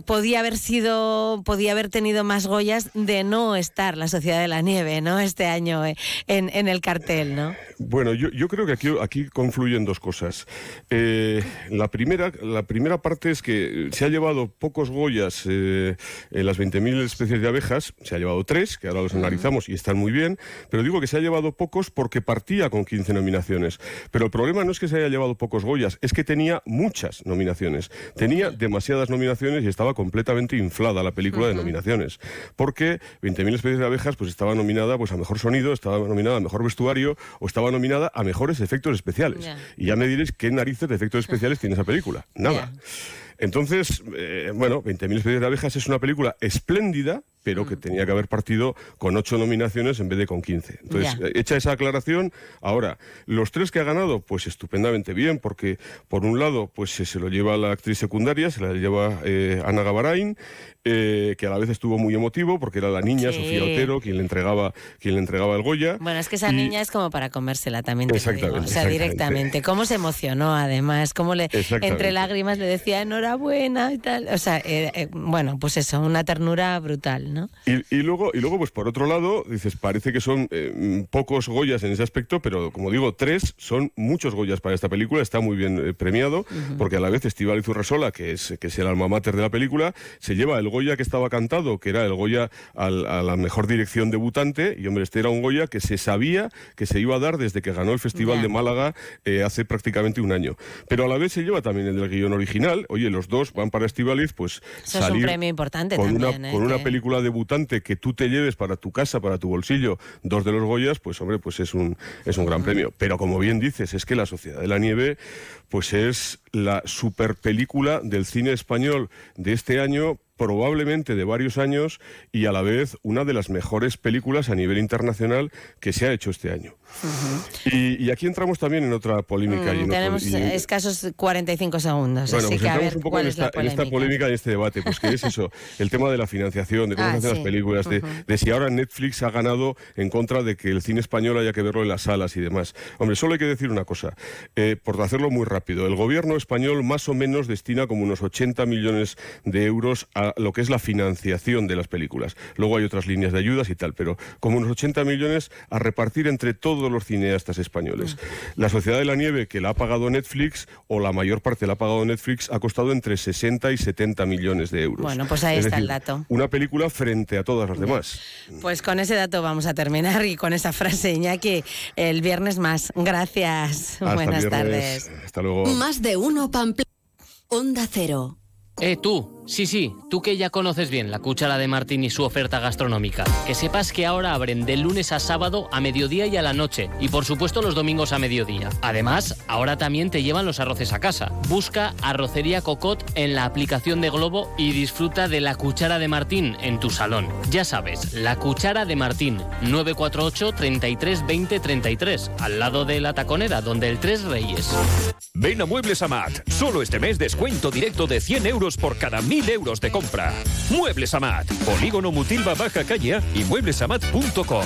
podía haber sido podía haber tenido más Goyas de no estar la Sociedad de la Nieve no este año eh, en, en el cartel no Bueno, yo, yo creo que aquí, aquí confluyen dos cosas. Eh, la, primera, la primera parte es que se ha llevado pocos Goyas eh, en las 20.000 especies de abejas, se ha llevado tres, que ahora los analizamos y están muy bien, pero digo que se ha llevado pocos porque partía con 15 nominaciones. Pero el problema no es que se haya llevado pocos Goyas, es que tenía muchas nominaciones. Tenía demasiadas nominaciones y estaba completamente inflada la película de nominaciones. Porque 20.000 especies de abejas pues estaba nominada pues, a mejor sonido, estaba nominada a mejor vestuario o estaba nominada a mejores efectos especiales. Y ya me diréis qué narices de efectos especiales tiene esa película. Nada. Entonces, eh, bueno, 20.000 especies de abejas es una película espléndida, pero Mm. que tenía que haber partido con ocho nominaciones en vez de con 15. Entonces, eh, hecha esa aclaración, ahora, los tres que ha ganado, pues estupendamente bien, porque por un lado, pues se, se lo lleva la actriz secundaria, se la lleva eh, Ana Gabarain, eh, que a la vez estuvo muy emotivo, porque era la niña, Sí. Sofía Otero, quien le entregaba, quien le entregaba el Goya. Bueno, es que esa Y- niña es como para comérsela también. Te lo digo. Exactamente, O sea, exactamente. directamente. ¿Cómo se emocionó además? ¿Cómo le, entre lágrimas le decía enhorabuena y tal? O sea, eh, eh, bueno, pues eso, una ternura brutal, ¿no? Y, y luego, y luego, pues por otro lado, dices, parece que son eh, pocos Goyas en ese aspecto, pero como digo, tres son muchos Goyas para esta película, está muy bien eh, premiado, Ujú. porque a la vez Estíbaliz Urresola, que es, que es el alma mater de la película, se lleva el Goya que estaba cantado, que era el Goya al- a la mejor dirección debutante, y hombre, este era un Goya que se sabía que se iba a dar desde que ganó el Festival Ya. de Málaga eh, hace prácticamente un año. Pero a la vez se lleva también el del guion original, oye, los dos van para Estíbaliz, pues Eso es un salir premio importante con también. una, ¿eh? con una Que- película debutante que tú te lleves para tu casa, para tu bolsillo, dos de los Goyas, pues hombre, pues es un, es un gran premio. Pero como bien dices, es que La Sociedad de la Nieve, pues es la super película del cine español de este año probablemente de varios años y a la vez una de las mejores películas a nivel internacional que se ha hecho este año. Y, y aquí entramos también en otra polémica. y en Mm, otro- tenemos y- escasos 45 segundos, bueno, así pues que a ver un poco cuál en es la esta, en esta polémica. en este debate, pues que es eso, el tema de la financiación, de cómo Ah, se hacen sí. las películas, de, Ujú. de si ahora Netflix ha ganado en contra de que el cine español haya que verlo en las salas y demás. Hombre, solo hay que decir una cosa, eh, por hacerlo muy rápido, el gobierno español más o menos destina como unos 80 millones de euros a lo que es la financiación de las películas. Luego hay otras líneas de ayudas y tal, pero como unos 80 millones a repartir entre todos los cineastas españoles. La Sociedad de la Nieve, que la ha pagado Netflix, o la mayor parte la ha pagado Netflix, ha costado entre 60 y 70 millones de euros. Bueno, pues ahí Es está el dato. Una película frente a todas las demás. Pues con ese dato vamos a terminar y con esa frase, Iñaki, el viernes más. Gracias. Hasta Buenas tardes. Hasta luego. Más de uno Pamplona. Onda Cero. Eh, tú, sí, sí, tú que ya conoces bien la cuchara de Martín y su oferta gastronómica. Que sepas que ahora abren de lunes a sábado a mediodía y a la noche. Y por supuesto los domingos a mediodía. Además, ahora también te llevan los arroces a casa. Busca Arrocería Cocot en la aplicación de Globo y disfruta de la cuchara de Martín en tu salón. Ya sabes, la cuchara de Martín, 948 33 20 33, al lado de la taconera, donde el Tres Reyes. Ven a Muebles Amat. Solo este mes descuento directo de 100 euros por cada 1000 euros de compra. Muebles Amat. Polígono Mutilva Baja Calle y mueblesamat.com.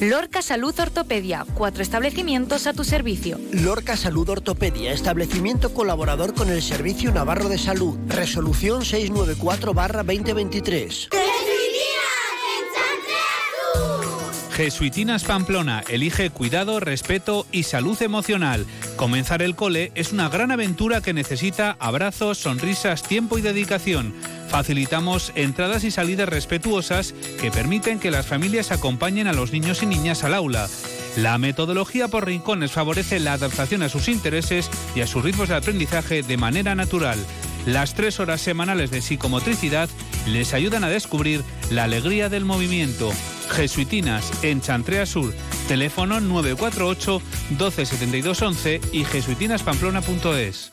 Lorca Salud Ortopedia, cuatro establecimientos a tu servicio. Lorca Salud Ortopedia, establecimiento colaborador con el Servicio Navarro de Salud. Resolución 694-2023. Jesuitinas Pamplona elige cuidado, respeto y salud emocional. Comenzar el cole es una gran aventura que necesita abrazos, sonrisas, tiempo y dedicación. Facilitamos entradas y salidas respetuosas que permiten que las familias acompañen a los niños y niñas al aula. La metodología por rincones favorece la adaptación a sus intereses y a sus ritmos de aprendizaje de manera natural. Las tres horas semanales de psicomotricidad les ayudan a descubrir la alegría del movimiento. Jesuitinas en Chantrea Sur, teléfono 948 12 72 11 y jesuitinaspamplona.es.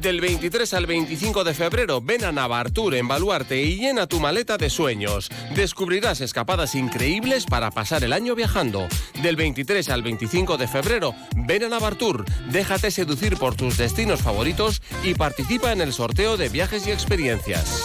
Del 23 al 25 de febrero, ven a Navartur en Baluarte y llena tu maleta de sueños. Descubrirás escapadas increíbles para pasar el año viajando. Del 23 al 25 de febrero, ven a Navartur, déjate seducir por tus destinos favoritos y participa en el sorteo de viajes y experiencias.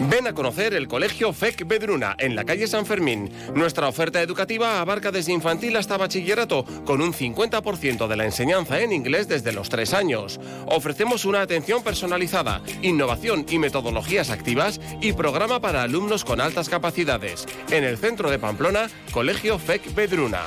Ven a conocer el Colegio FEC Bedruna en la calle San Fermín. Nuestra oferta educativa abarca desde infantil hasta bachillerato, con un 50% de la enseñanza en inglés desde los 3 años. Ofrecemos una atención personalizada, innovación y metodologías activas y programa para alumnos con altas capacidades. En el centro de Pamplona, Colegio FEC Bedruna.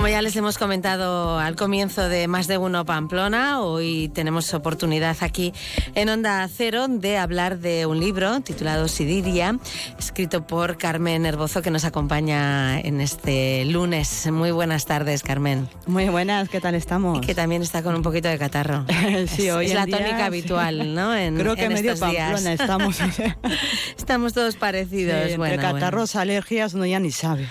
Como ya les hemos comentado al comienzo de Más de Uno Pamplona, hoy tenemos oportunidad aquí en Onda Cero de hablar de un libro titulado Sidiria, escrito por Carmen Herbozo, que nos acompaña en este lunes. Muy buenas tardes, Carmen. Muy buenas, ¿qué tal estamos? Y que también está con un poquito de catarro. sí, es, hoy es la día, tónica sí. habitual, ¿no? En, Creo que en medio estos días. Pamplona estamos. Estamos todos parecidos. Sí, entre bueno, bueno. catarros, alergias, uno ya ni sabe.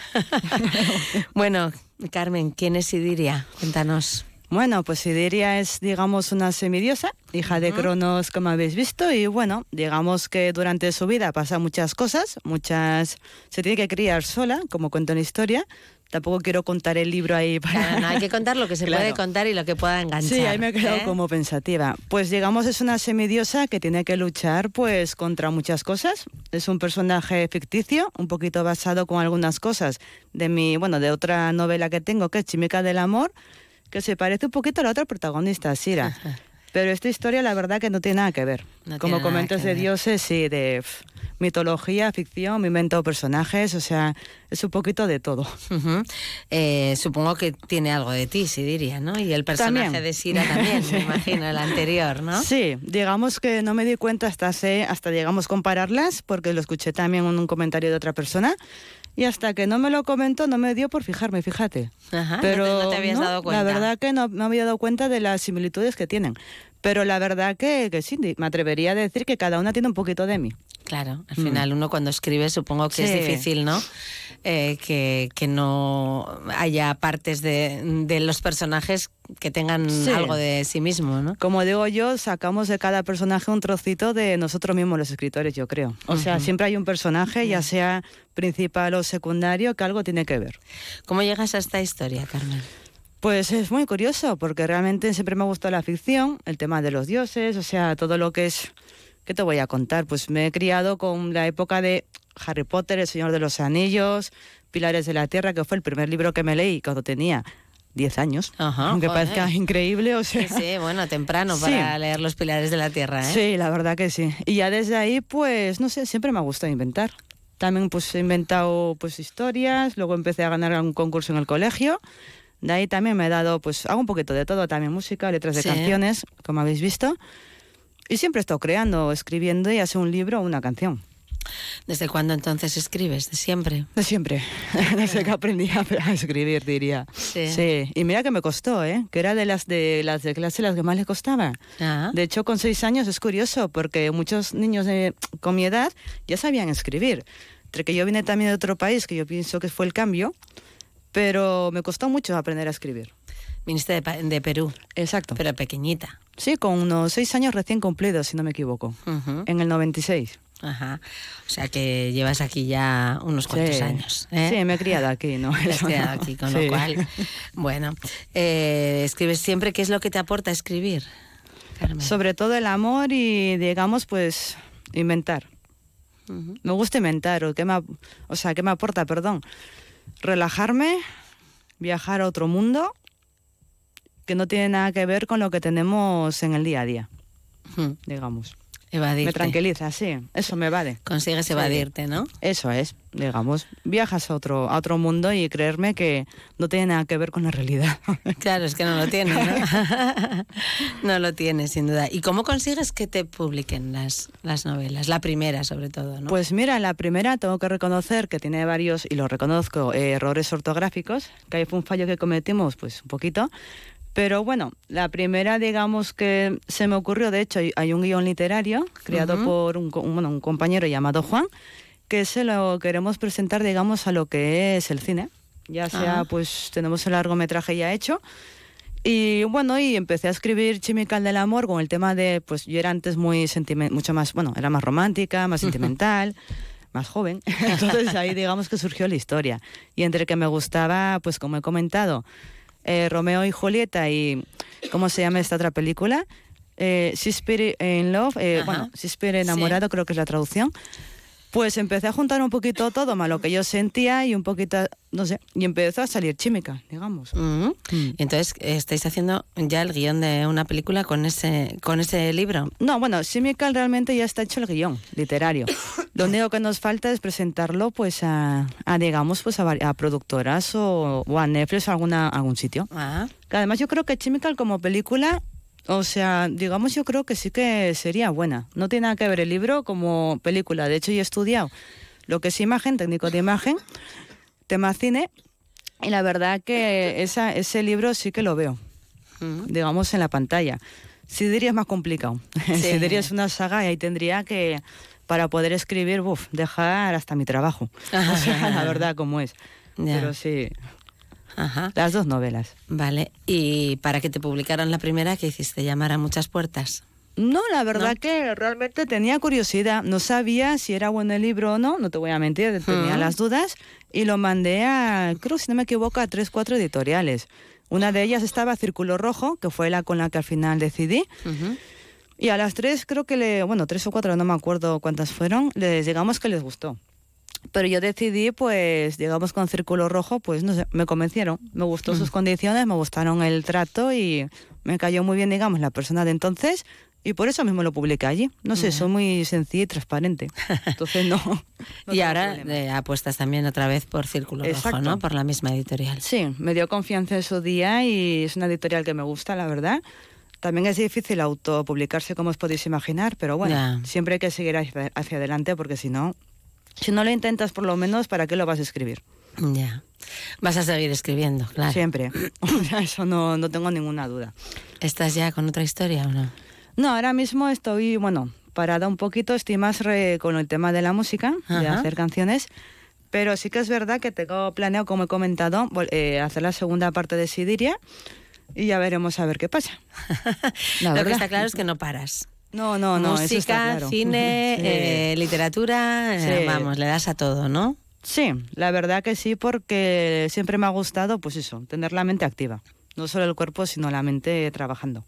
Bueno, Carmen, ¿quién es Sidiria? Cuéntanos. Bueno, pues Sideria es, digamos, una semidiosa, hija de Cronos, como habéis visto, y bueno, digamos que durante su vida pasa muchas cosas, muchas... Se tiene que criar sola, como cuento en la historia. Tampoco quiero contar el libro ahí para... Claro, no, hay que contar lo que se Claro. puede contar y lo que pueda enganchar. Sí, ahí me he quedado ¿eh? como pensativa. Pues digamos es una semidiosa que tiene que luchar pues contra muchas cosas. Es un personaje ficticio, un poquito basado con algunas cosas de mi, bueno, de otra novela que tengo que es Chimica del amor, que se parece un poquito a la otra protagonista, Sira. Pero esta historia la verdad que no tiene nada que ver. No como comentas de ver. dioses, sí, de pf, mitología, ficción, me invento personajes, o sea, es un poquito de todo. Ujú. Eh, supongo que tiene algo de ti, Sidiria, ¿no? Y el personaje También. de Sira también, Sí. me imagino, el anterior, ¿no? Sí, digamos que no me di cuenta hasta sé, hasta digamos compararlas, porque lo escuché también en un comentario de otra persona. Y hasta que no me lo comentó, no me dio por fijarme, fíjate. Ajá, no Pero te- no te habías dado cuenta. La verdad que no me había dado cuenta de las similitudes que tienen. Pero la verdad que, que sí, me atrevería a decir que cada una tiene un poquito de mí. Claro, al Mm. final uno cuando escribe supongo que es difícil, ¿no? Eh, que, que no haya partes de, de los personajes que tengan Sí. algo de sí mismo, ¿no? Como digo yo, sacamos de cada personaje un trocito de nosotros mismos los escritores, yo creo. O sea, siempre hay un personaje, ya sea principal o secundario, que algo tiene que ver. ¿Cómo llegas a esta historia, Carmen? Pues es muy curioso, porque realmente siempre me ha gustado la ficción, el tema de los dioses, o sea, todo lo que es... ¿Qué te voy a contar? Pues me he criado con la época de Harry Potter, El Señor de los Anillos, Pilares de la Tierra, que fue el primer libro que me leí cuando tenía 10 años. Ajá, aunque joder. parezca increíble, o sea... Sí, sí, bueno, temprano Sí. para leer Los Pilares de la Tierra, ¿eh? Sí, la verdad que sí. Y ya desde ahí, pues, no sé, siempre me ha gustado inventar. También pues he inventado pues historias, luego empecé a ganar un concurso en el colegio. De ahí también me he dado, pues hago un poquito de todo, también música, letras de Sí. canciones, como habéis visto. Y siempre he estado creando, escribiendo, ya sea un libro o una canción. ¿Desde cuándo entonces escribes? ¿De siempre? De siempre. Desde que aprendí a escribir, diría. Sí. Y mira que me costó, ¿eh? Que era de las de las de clase las que más le costaba. Ah. De hecho, con seis años es curioso porque muchos niños de- con mi edad ya sabían escribir. Entre que yo vine también de otro país, que yo pienso que fue el cambio, pero me costó mucho aprender a escribir. Viniste de, de Perú. Exacto. Pero pequeñita. Sí, con unos seis años recién cumplidos, si no me equivoco. Ujú. En el 96. Ajá. O sea que llevas aquí ya unos cuantos Sí. años. ¿eh? Sí, me he criado aquí, ¿no? Has Eso criado aquí, con Sí. lo cual. Bueno, eh, escribes siempre. ¿Qué es lo que te aporta escribir? Carmen? Sobre todo el amor y, digamos, pues, inventar. Ujú. Me gusta inventar, o, qué me, o sea, ¿qué me aporta? Perdón. Relajarme, viajar a otro mundo que no tiene nada que ver con lo que tenemos en el día a día, digamos. Evadirte. Me tranquiliza, sí, eso me vale. Consigues evadirte, ¿no? Eso es, digamos, viajas a otro, a otro mundo y creerme que no tiene nada que ver con la realidad. Claro, es que no lo tienes, ¿no? no lo tienes, sin duda. ¿Y cómo consigues que te publiquen las, las novelas? La primera, sobre todo, ¿no? Pues mira, la primera tengo que reconocer que tiene varios, y lo reconozco, eh, errores ortográficos, que ahí fue un fallo que cometimos, pues un poquito. Pero bueno, la primera, digamos que se me ocurrió, de hecho, hay, un guion literario creado Ujú. por un, un- bueno, un compañero llamado Juan, que se lo queremos presentar, digamos, a lo que es el cine. Ya sea, Ah. pues tenemos el largometraje ya hecho. Y bueno, y empecé a escribir Chimical del Amor con el tema de, pues yo era antes muy sentimental, mucho más, bueno, era más romántica, más sentimental, más joven. Entonces ahí digamos que surgió la historia. Y entre que me gustaba, pues como he comentado, eh, Romeo y Julieta y, ¿cómo se llama esta otra película? Eh, Shakespeare in Love, eh, bueno, Shakespeare enamorado creo que es la traducción. Pues empecé a juntar un poquito todo, más lo que yo sentía y un poquito, no sé, y empezó a salir chímica, digamos. Mm. Entonces, ¿estáis haciendo ya el guion de una película con ese, con ese libro? No, bueno, Chemical realmente ya está hecho el guion literario. Lo único que nos falta es presentarlo, pues, a, a, digamos, pues a, productoras o, o a Netflix o alguna, algún sitio. Ah. Que además yo creo que Chemical como película, o sea, digamos, yo creo que sí que sería buena. No tiene nada que ver el libro como película. De hecho, yo he estudiado lo que es imagen, técnico de imagen, tema cine, y la verdad que esa, ese libro sí que lo veo, digamos, en la pantalla. Sideria es más complicado. Sideria es una saga y ahí tendría que, para poder escribir, uf, dejar hasta mi trabajo. O sea, la verdad, como es. Pero sí, Ajá. las dos novelas. Vale. ¿Y para que te publicaran la primera, qué hiciste? ¿Llamar a muchas puertas? No, la verdad que realmente tenía curiosidad. No sabía si era bueno el libro o no, no te voy a mentir, tenía las dudas. Y lo mandé a, creo si no me equivoco, a tres, cuatro editoriales. Una de ellas estaba Círculo Rojo, que fue la con la que al final decidí. Y a las tres, creo que le, bueno, tres o cuatro, no me acuerdo cuántas fueron, les digamos que les gustó. Pero yo decidí, pues, digamos con Círculo Rojo, pues no sé, me convencieron. Me gustó sus condiciones, me gustaron el trato y me cayó muy bien, digamos, la persona de entonces. Y por eso mismo lo publiqué allí. No sé, soy muy sencilla y transparente. Entonces no. y ahora eh, apuestas también otra vez por Círculo Rojo, Exacto. ¿no? Por la misma editorial. Sí, me dio confianza en su día y es una editorial que me gusta, la verdad. También es difícil autopublicarse, como os podéis imaginar, pero bueno, Ya. siempre hay que seguir hacia, hacia adelante porque si no, si no lo intentas por lo menos, ¿para qué lo vas a escribir? Ya. Vas a seguir escribiendo, claro. Siempre. Eso no, no tengo ninguna duda. ¿Estás ya con otra historia o no? No, ahora mismo estoy, bueno, parada un poquito, estoy más re- con el tema de la música, de Ajá. hacer canciones, pero sí que es verdad que tengo planeado, como he comentado, eh, hacer la segunda parte de Sidiria y ya veremos a ver qué pasa. Lo que está claro es que no paras. No, no, no, eso Música, está claro. cine, Sí. eh, literatura, eh, vamos, le das a todo, ¿no? Sí, la verdad que sí, porque siempre me ha gustado, pues eso, tener la mente activa. No solo el cuerpo, sino la mente trabajando.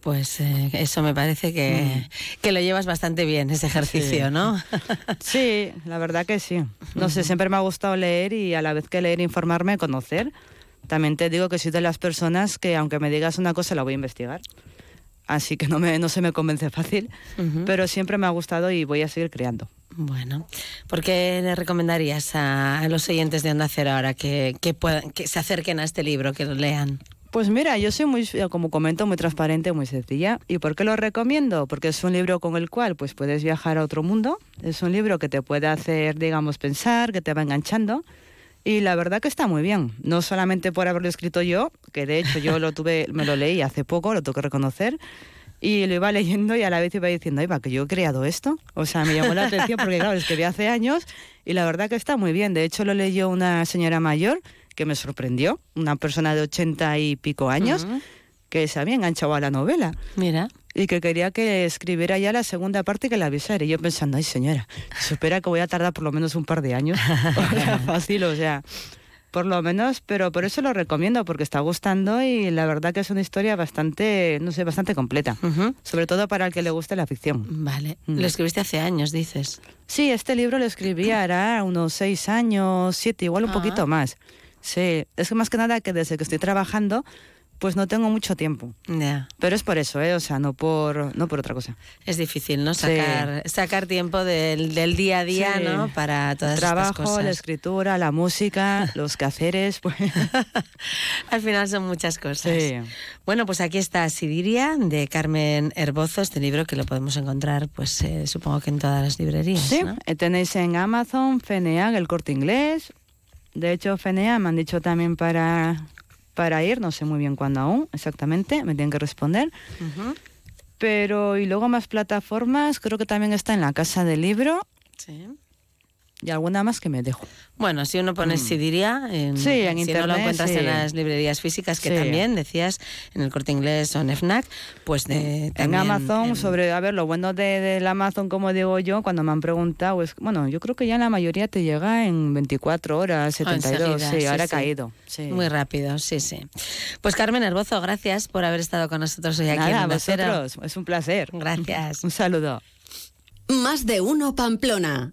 Pues eh, eso me parece que, que lo llevas bastante bien, ese ejercicio, Sí. ¿no? Sí, la verdad que sí. No sé, siempre me ha gustado leer y a la vez que leer, informarme, conocer. También te digo que soy de las personas que aunque me digas una cosa la voy a investigar. Así que no, me, no se me convence fácil, Ujú. pero siempre me ha gustado y voy a seguir creando. Bueno, ¿por qué le recomendarías a, a los oyentes de Onda Cero ahora que, que, puedan, que se acerquen a este libro, que lo lean? Pues mira, yo soy muy, como comento, muy transparente, muy sencilla. ¿Y por qué lo recomiendo? Porque es un libro con el cual pues puedes viajar a otro mundo. Es un libro que te puede hacer, digamos, pensar, que te va enganchando. Y la verdad que está muy bien. No solamente por haberlo escrito yo, que de hecho yo lo tuve, me lo leí hace poco, lo tengo que reconocer. Y lo iba leyendo y a la vez iba diciendo, Iba, que yo he creado esto. O sea, me llamó la atención porque, claro, lo escribí hace años y la verdad que está muy bien. De hecho, lo leyó una señora mayor que me sorprendió, una persona de ochenta y pico años, que se había enganchado a la novela. Mira. Y que quería que escribiera ya la segunda parte y que la avisara. Y yo pensando, ay señora, se espera que voy a tardar por lo menos un par de años. o sea, fácil, o sea, por lo menos, pero por eso lo recomiendo, porque está gustando y la verdad que es una historia bastante, no sé, bastante completa. Sobre todo para el que le guste la ficción. Vale. Mm. Lo escribiste hace años, dices. Sí, este libro lo escribí hará unos seis años, siete, igual un Ah. poquito más. Sí, es que más que nada que desde que estoy trabajando, pues no tengo mucho tiempo. Pero es por eso, ¿eh? O sea, no por, no por otra cosa. Es difícil, ¿no? Sí. Sacar, sacar tiempo del, del día a día, Sí. ¿no? Para todas El trabajo, estas cosas. la escritura, la música, los quehaceres, pues... Al final son muchas cosas. Sí. Bueno, pues aquí está Sidiria de Carmen Herbozo, este libro que lo podemos encontrar, pues eh, supongo que en todas las librerías. Sí, ¿no? tenéis en Amazon, FENEAG, el corte inglés. De hecho, FENEAG me han dicho también para, para ir, no sé muy bien cuándo aún, exactamente, me tienen que responder. Pero, y luego más plataformas, creo que también está en la Casa del Libro Sí. Y alguna más que me dejo. Bueno, si uno pone Sidiria, en, Mm. Sí, en si no lo internet, encuentras sí. en las librerías físicas, que Sí. también decías en el corte inglés o en FNAC, pues de, en también Amazon, en- sobre, a ver, lo bueno de, del Amazon, como digo yo, cuando me han preguntado, es, bueno, yo creo que ya la mayoría te llega en 24 horas, Ah, 72, enseguida, sí, sí, ahora ha caído. Sí. Muy rápido, sí, sí. Pues Carmen Herbozo, gracias por haber estado con nosotros hoy aquí en Cero. vosotros, es un placer. Gracias. Un saludo. Más de uno Pamplona.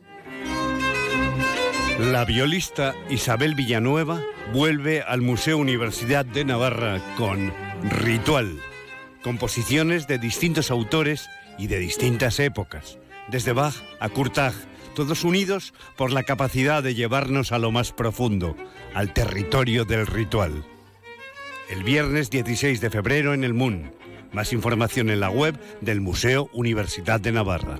La violista Isabel Villanueva vuelve al Museo Universidad de Navarra con Ritual, composiciones de distintos autores y de distintas épocas, desde Bach a Kurtag, todos unidos por la capacidad de llevarnos a lo más profundo, al territorio del ritual. El viernes 16 de febrero en el MUN. Más información en la web del Museo Universidad de Navarra.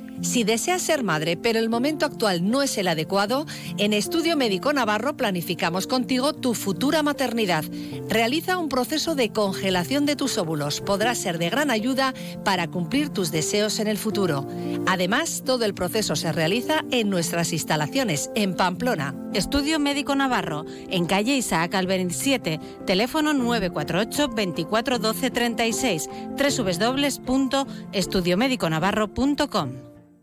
Si deseas ser madre, pero el momento actual no es el adecuado, en Estudio Médico Navarro planificamos contigo tu futura maternidad. Realiza un proceso de congelación de tus óvulos. Podrá ser de gran ayuda para cumplir tus deseos en el futuro. Además, todo el proceso se realiza en nuestras instalaciones en Pamplona. Estudio Médico Navarro, en calle Isaac Alberín 7, teléfono 948 24 12 36, www.estudiomediconavarro.com.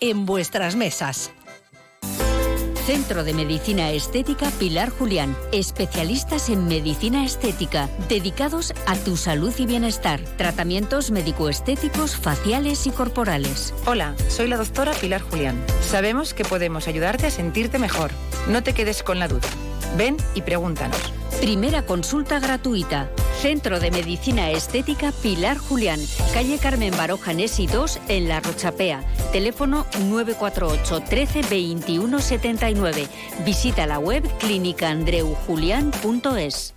en vuestras mesas. Centro de Medicina Estética Pilar Julián. Especialistas en medicina estética, dedicados a tu salud y bienestar. Tratamientos médico-estéticos, faciales y corporales. Hola, soy la doctora Pilar Julián. Sabemos que podemos ayudarte a sentirte mejor. No te quedes con la duda. Ven y pregúntanos. Primera consulta gratuita. Centro de Medicina Estética Pilar Julián. Calle Carmen Baroja Nesi 2 en La Rochapea. Teléfono 948 13 21 79. Visita la web clínicaandreujulián.es.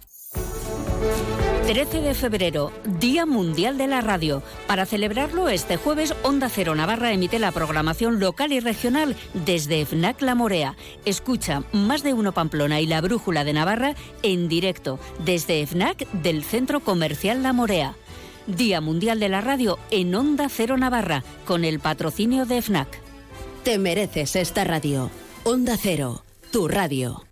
13 de febrero, Día Mundial de la Radio. Para celebrarlo, este jueves, Onda Cero Navarra emite la programación local y regional desde FNAC La Morea. Escucha Más de Uno Pamplona y La Brújula de Navarra en directo desde FNAC del Centro Comercial La Morea. Día Mundial de la Radio en Onda Cero Navarra, con el patrocinio de FNAC. Te mereces esta radio. Onda Cero, tu radio.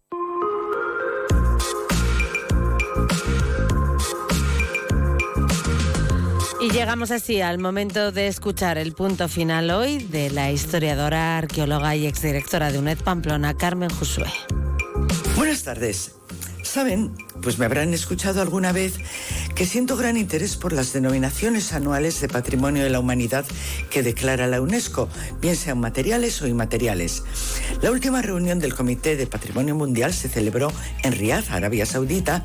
Y llegamos así al momento de escuchar el punto final hoy de la historiadora, arqueóloga y exdirectora de UNED Pamplona, Carmen Josué. Buenas tardes. Saben, pues me habrán escuchado alguna vez que siento gran interés por las denominaciones anuales de Patrimonio de la Humanidad que declara la UNESCO, bien sean materiales o inmateriales. La última reunión del Comité de Patrimonio Mundial se celebró en Riyadh, Arabia Saudita,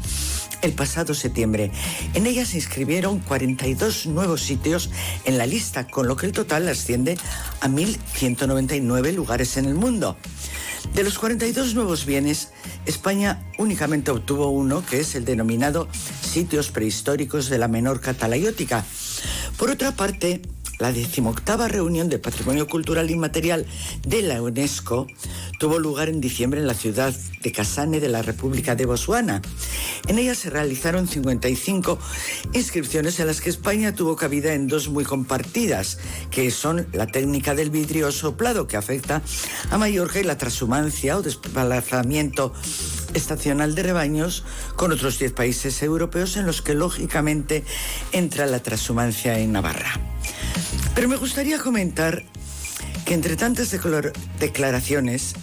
el pasado septiembre. En ella se inscribieron 42 nuevos sitios en la lista, con lo que el total asciende a 1.199 lugares en el mundo. De los 42 nuevos bienes, España únicamente obtuvo uno, que es el denominado Sitios Prehistóricos de la Menorca Talayótica. Por otra parte, la decimoctava reunión de Patrimonio Cultural Inmaterial de la UNESCO tuvo lugar en diciembre en la ciudad de Kasane de la República de Botswana. En ella se realizaron 55 inscripciones en las que España tuvo cabida en dos muy compartidas, que son la técnica del vidrio soplado que afecta a Mallorca y la transhumancia o desplazamiento estacional de rebaños con otros 10 países europeos en los que lógicamente entra la transhumancia en Navarra. Pero me gustaría comentar que entre tantas declaraciones,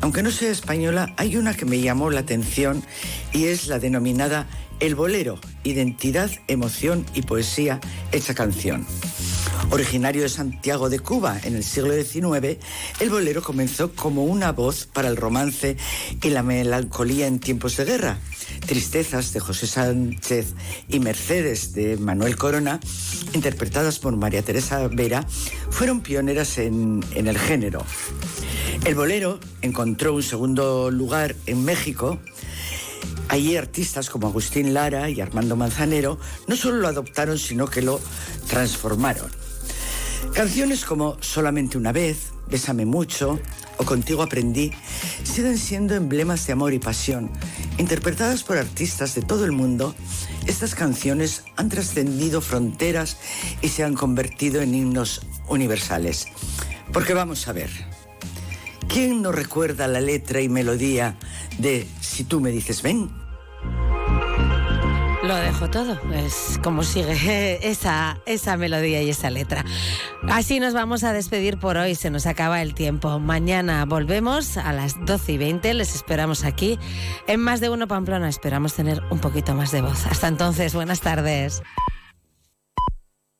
aunque no sea española, hay una que me llamó la atención y es la denominada El Bolero, identidad, emoción y poesía hecha canción. Originario de Santiago de Cuba en el siglo XIX, el bolero comenzó como una voz para el romance y la melancolía en tiempos de guerra. Tristezas de José Sánchez y Mercedes de Manuel Corona, interpretadas por María Teresa Vera, fueron pioneras en, el género. El bolero encontró un segundo lugar en México Allí artistas como Agustín Lara y Armando Manzanero no solo lo adoptaron, sino que lo transformaron. Canciones como Solamente una vez, Bésame mucho o Contigo aprendí siguen siendo emblemas de amor y pasión. Interpretadas por artistas de todo el mundo, estas canciones han trascendido fronteras y se han convertido en himnos universales. Porque vamos a ver, ¿quién no recuerda la letra y melodía de Si tú me dices ven? Lo dejo todo, es como sigue esa, esa melodía y esa letra. Así nos vamos a despedir por hoy, se nos acaba el tiempo. Mañana volvemos a las 12 y 20, les esperamos aquí. En Más de Uno Pamplona esperamos tener un poquito más de voz. Hasta entonces, buenas tardes.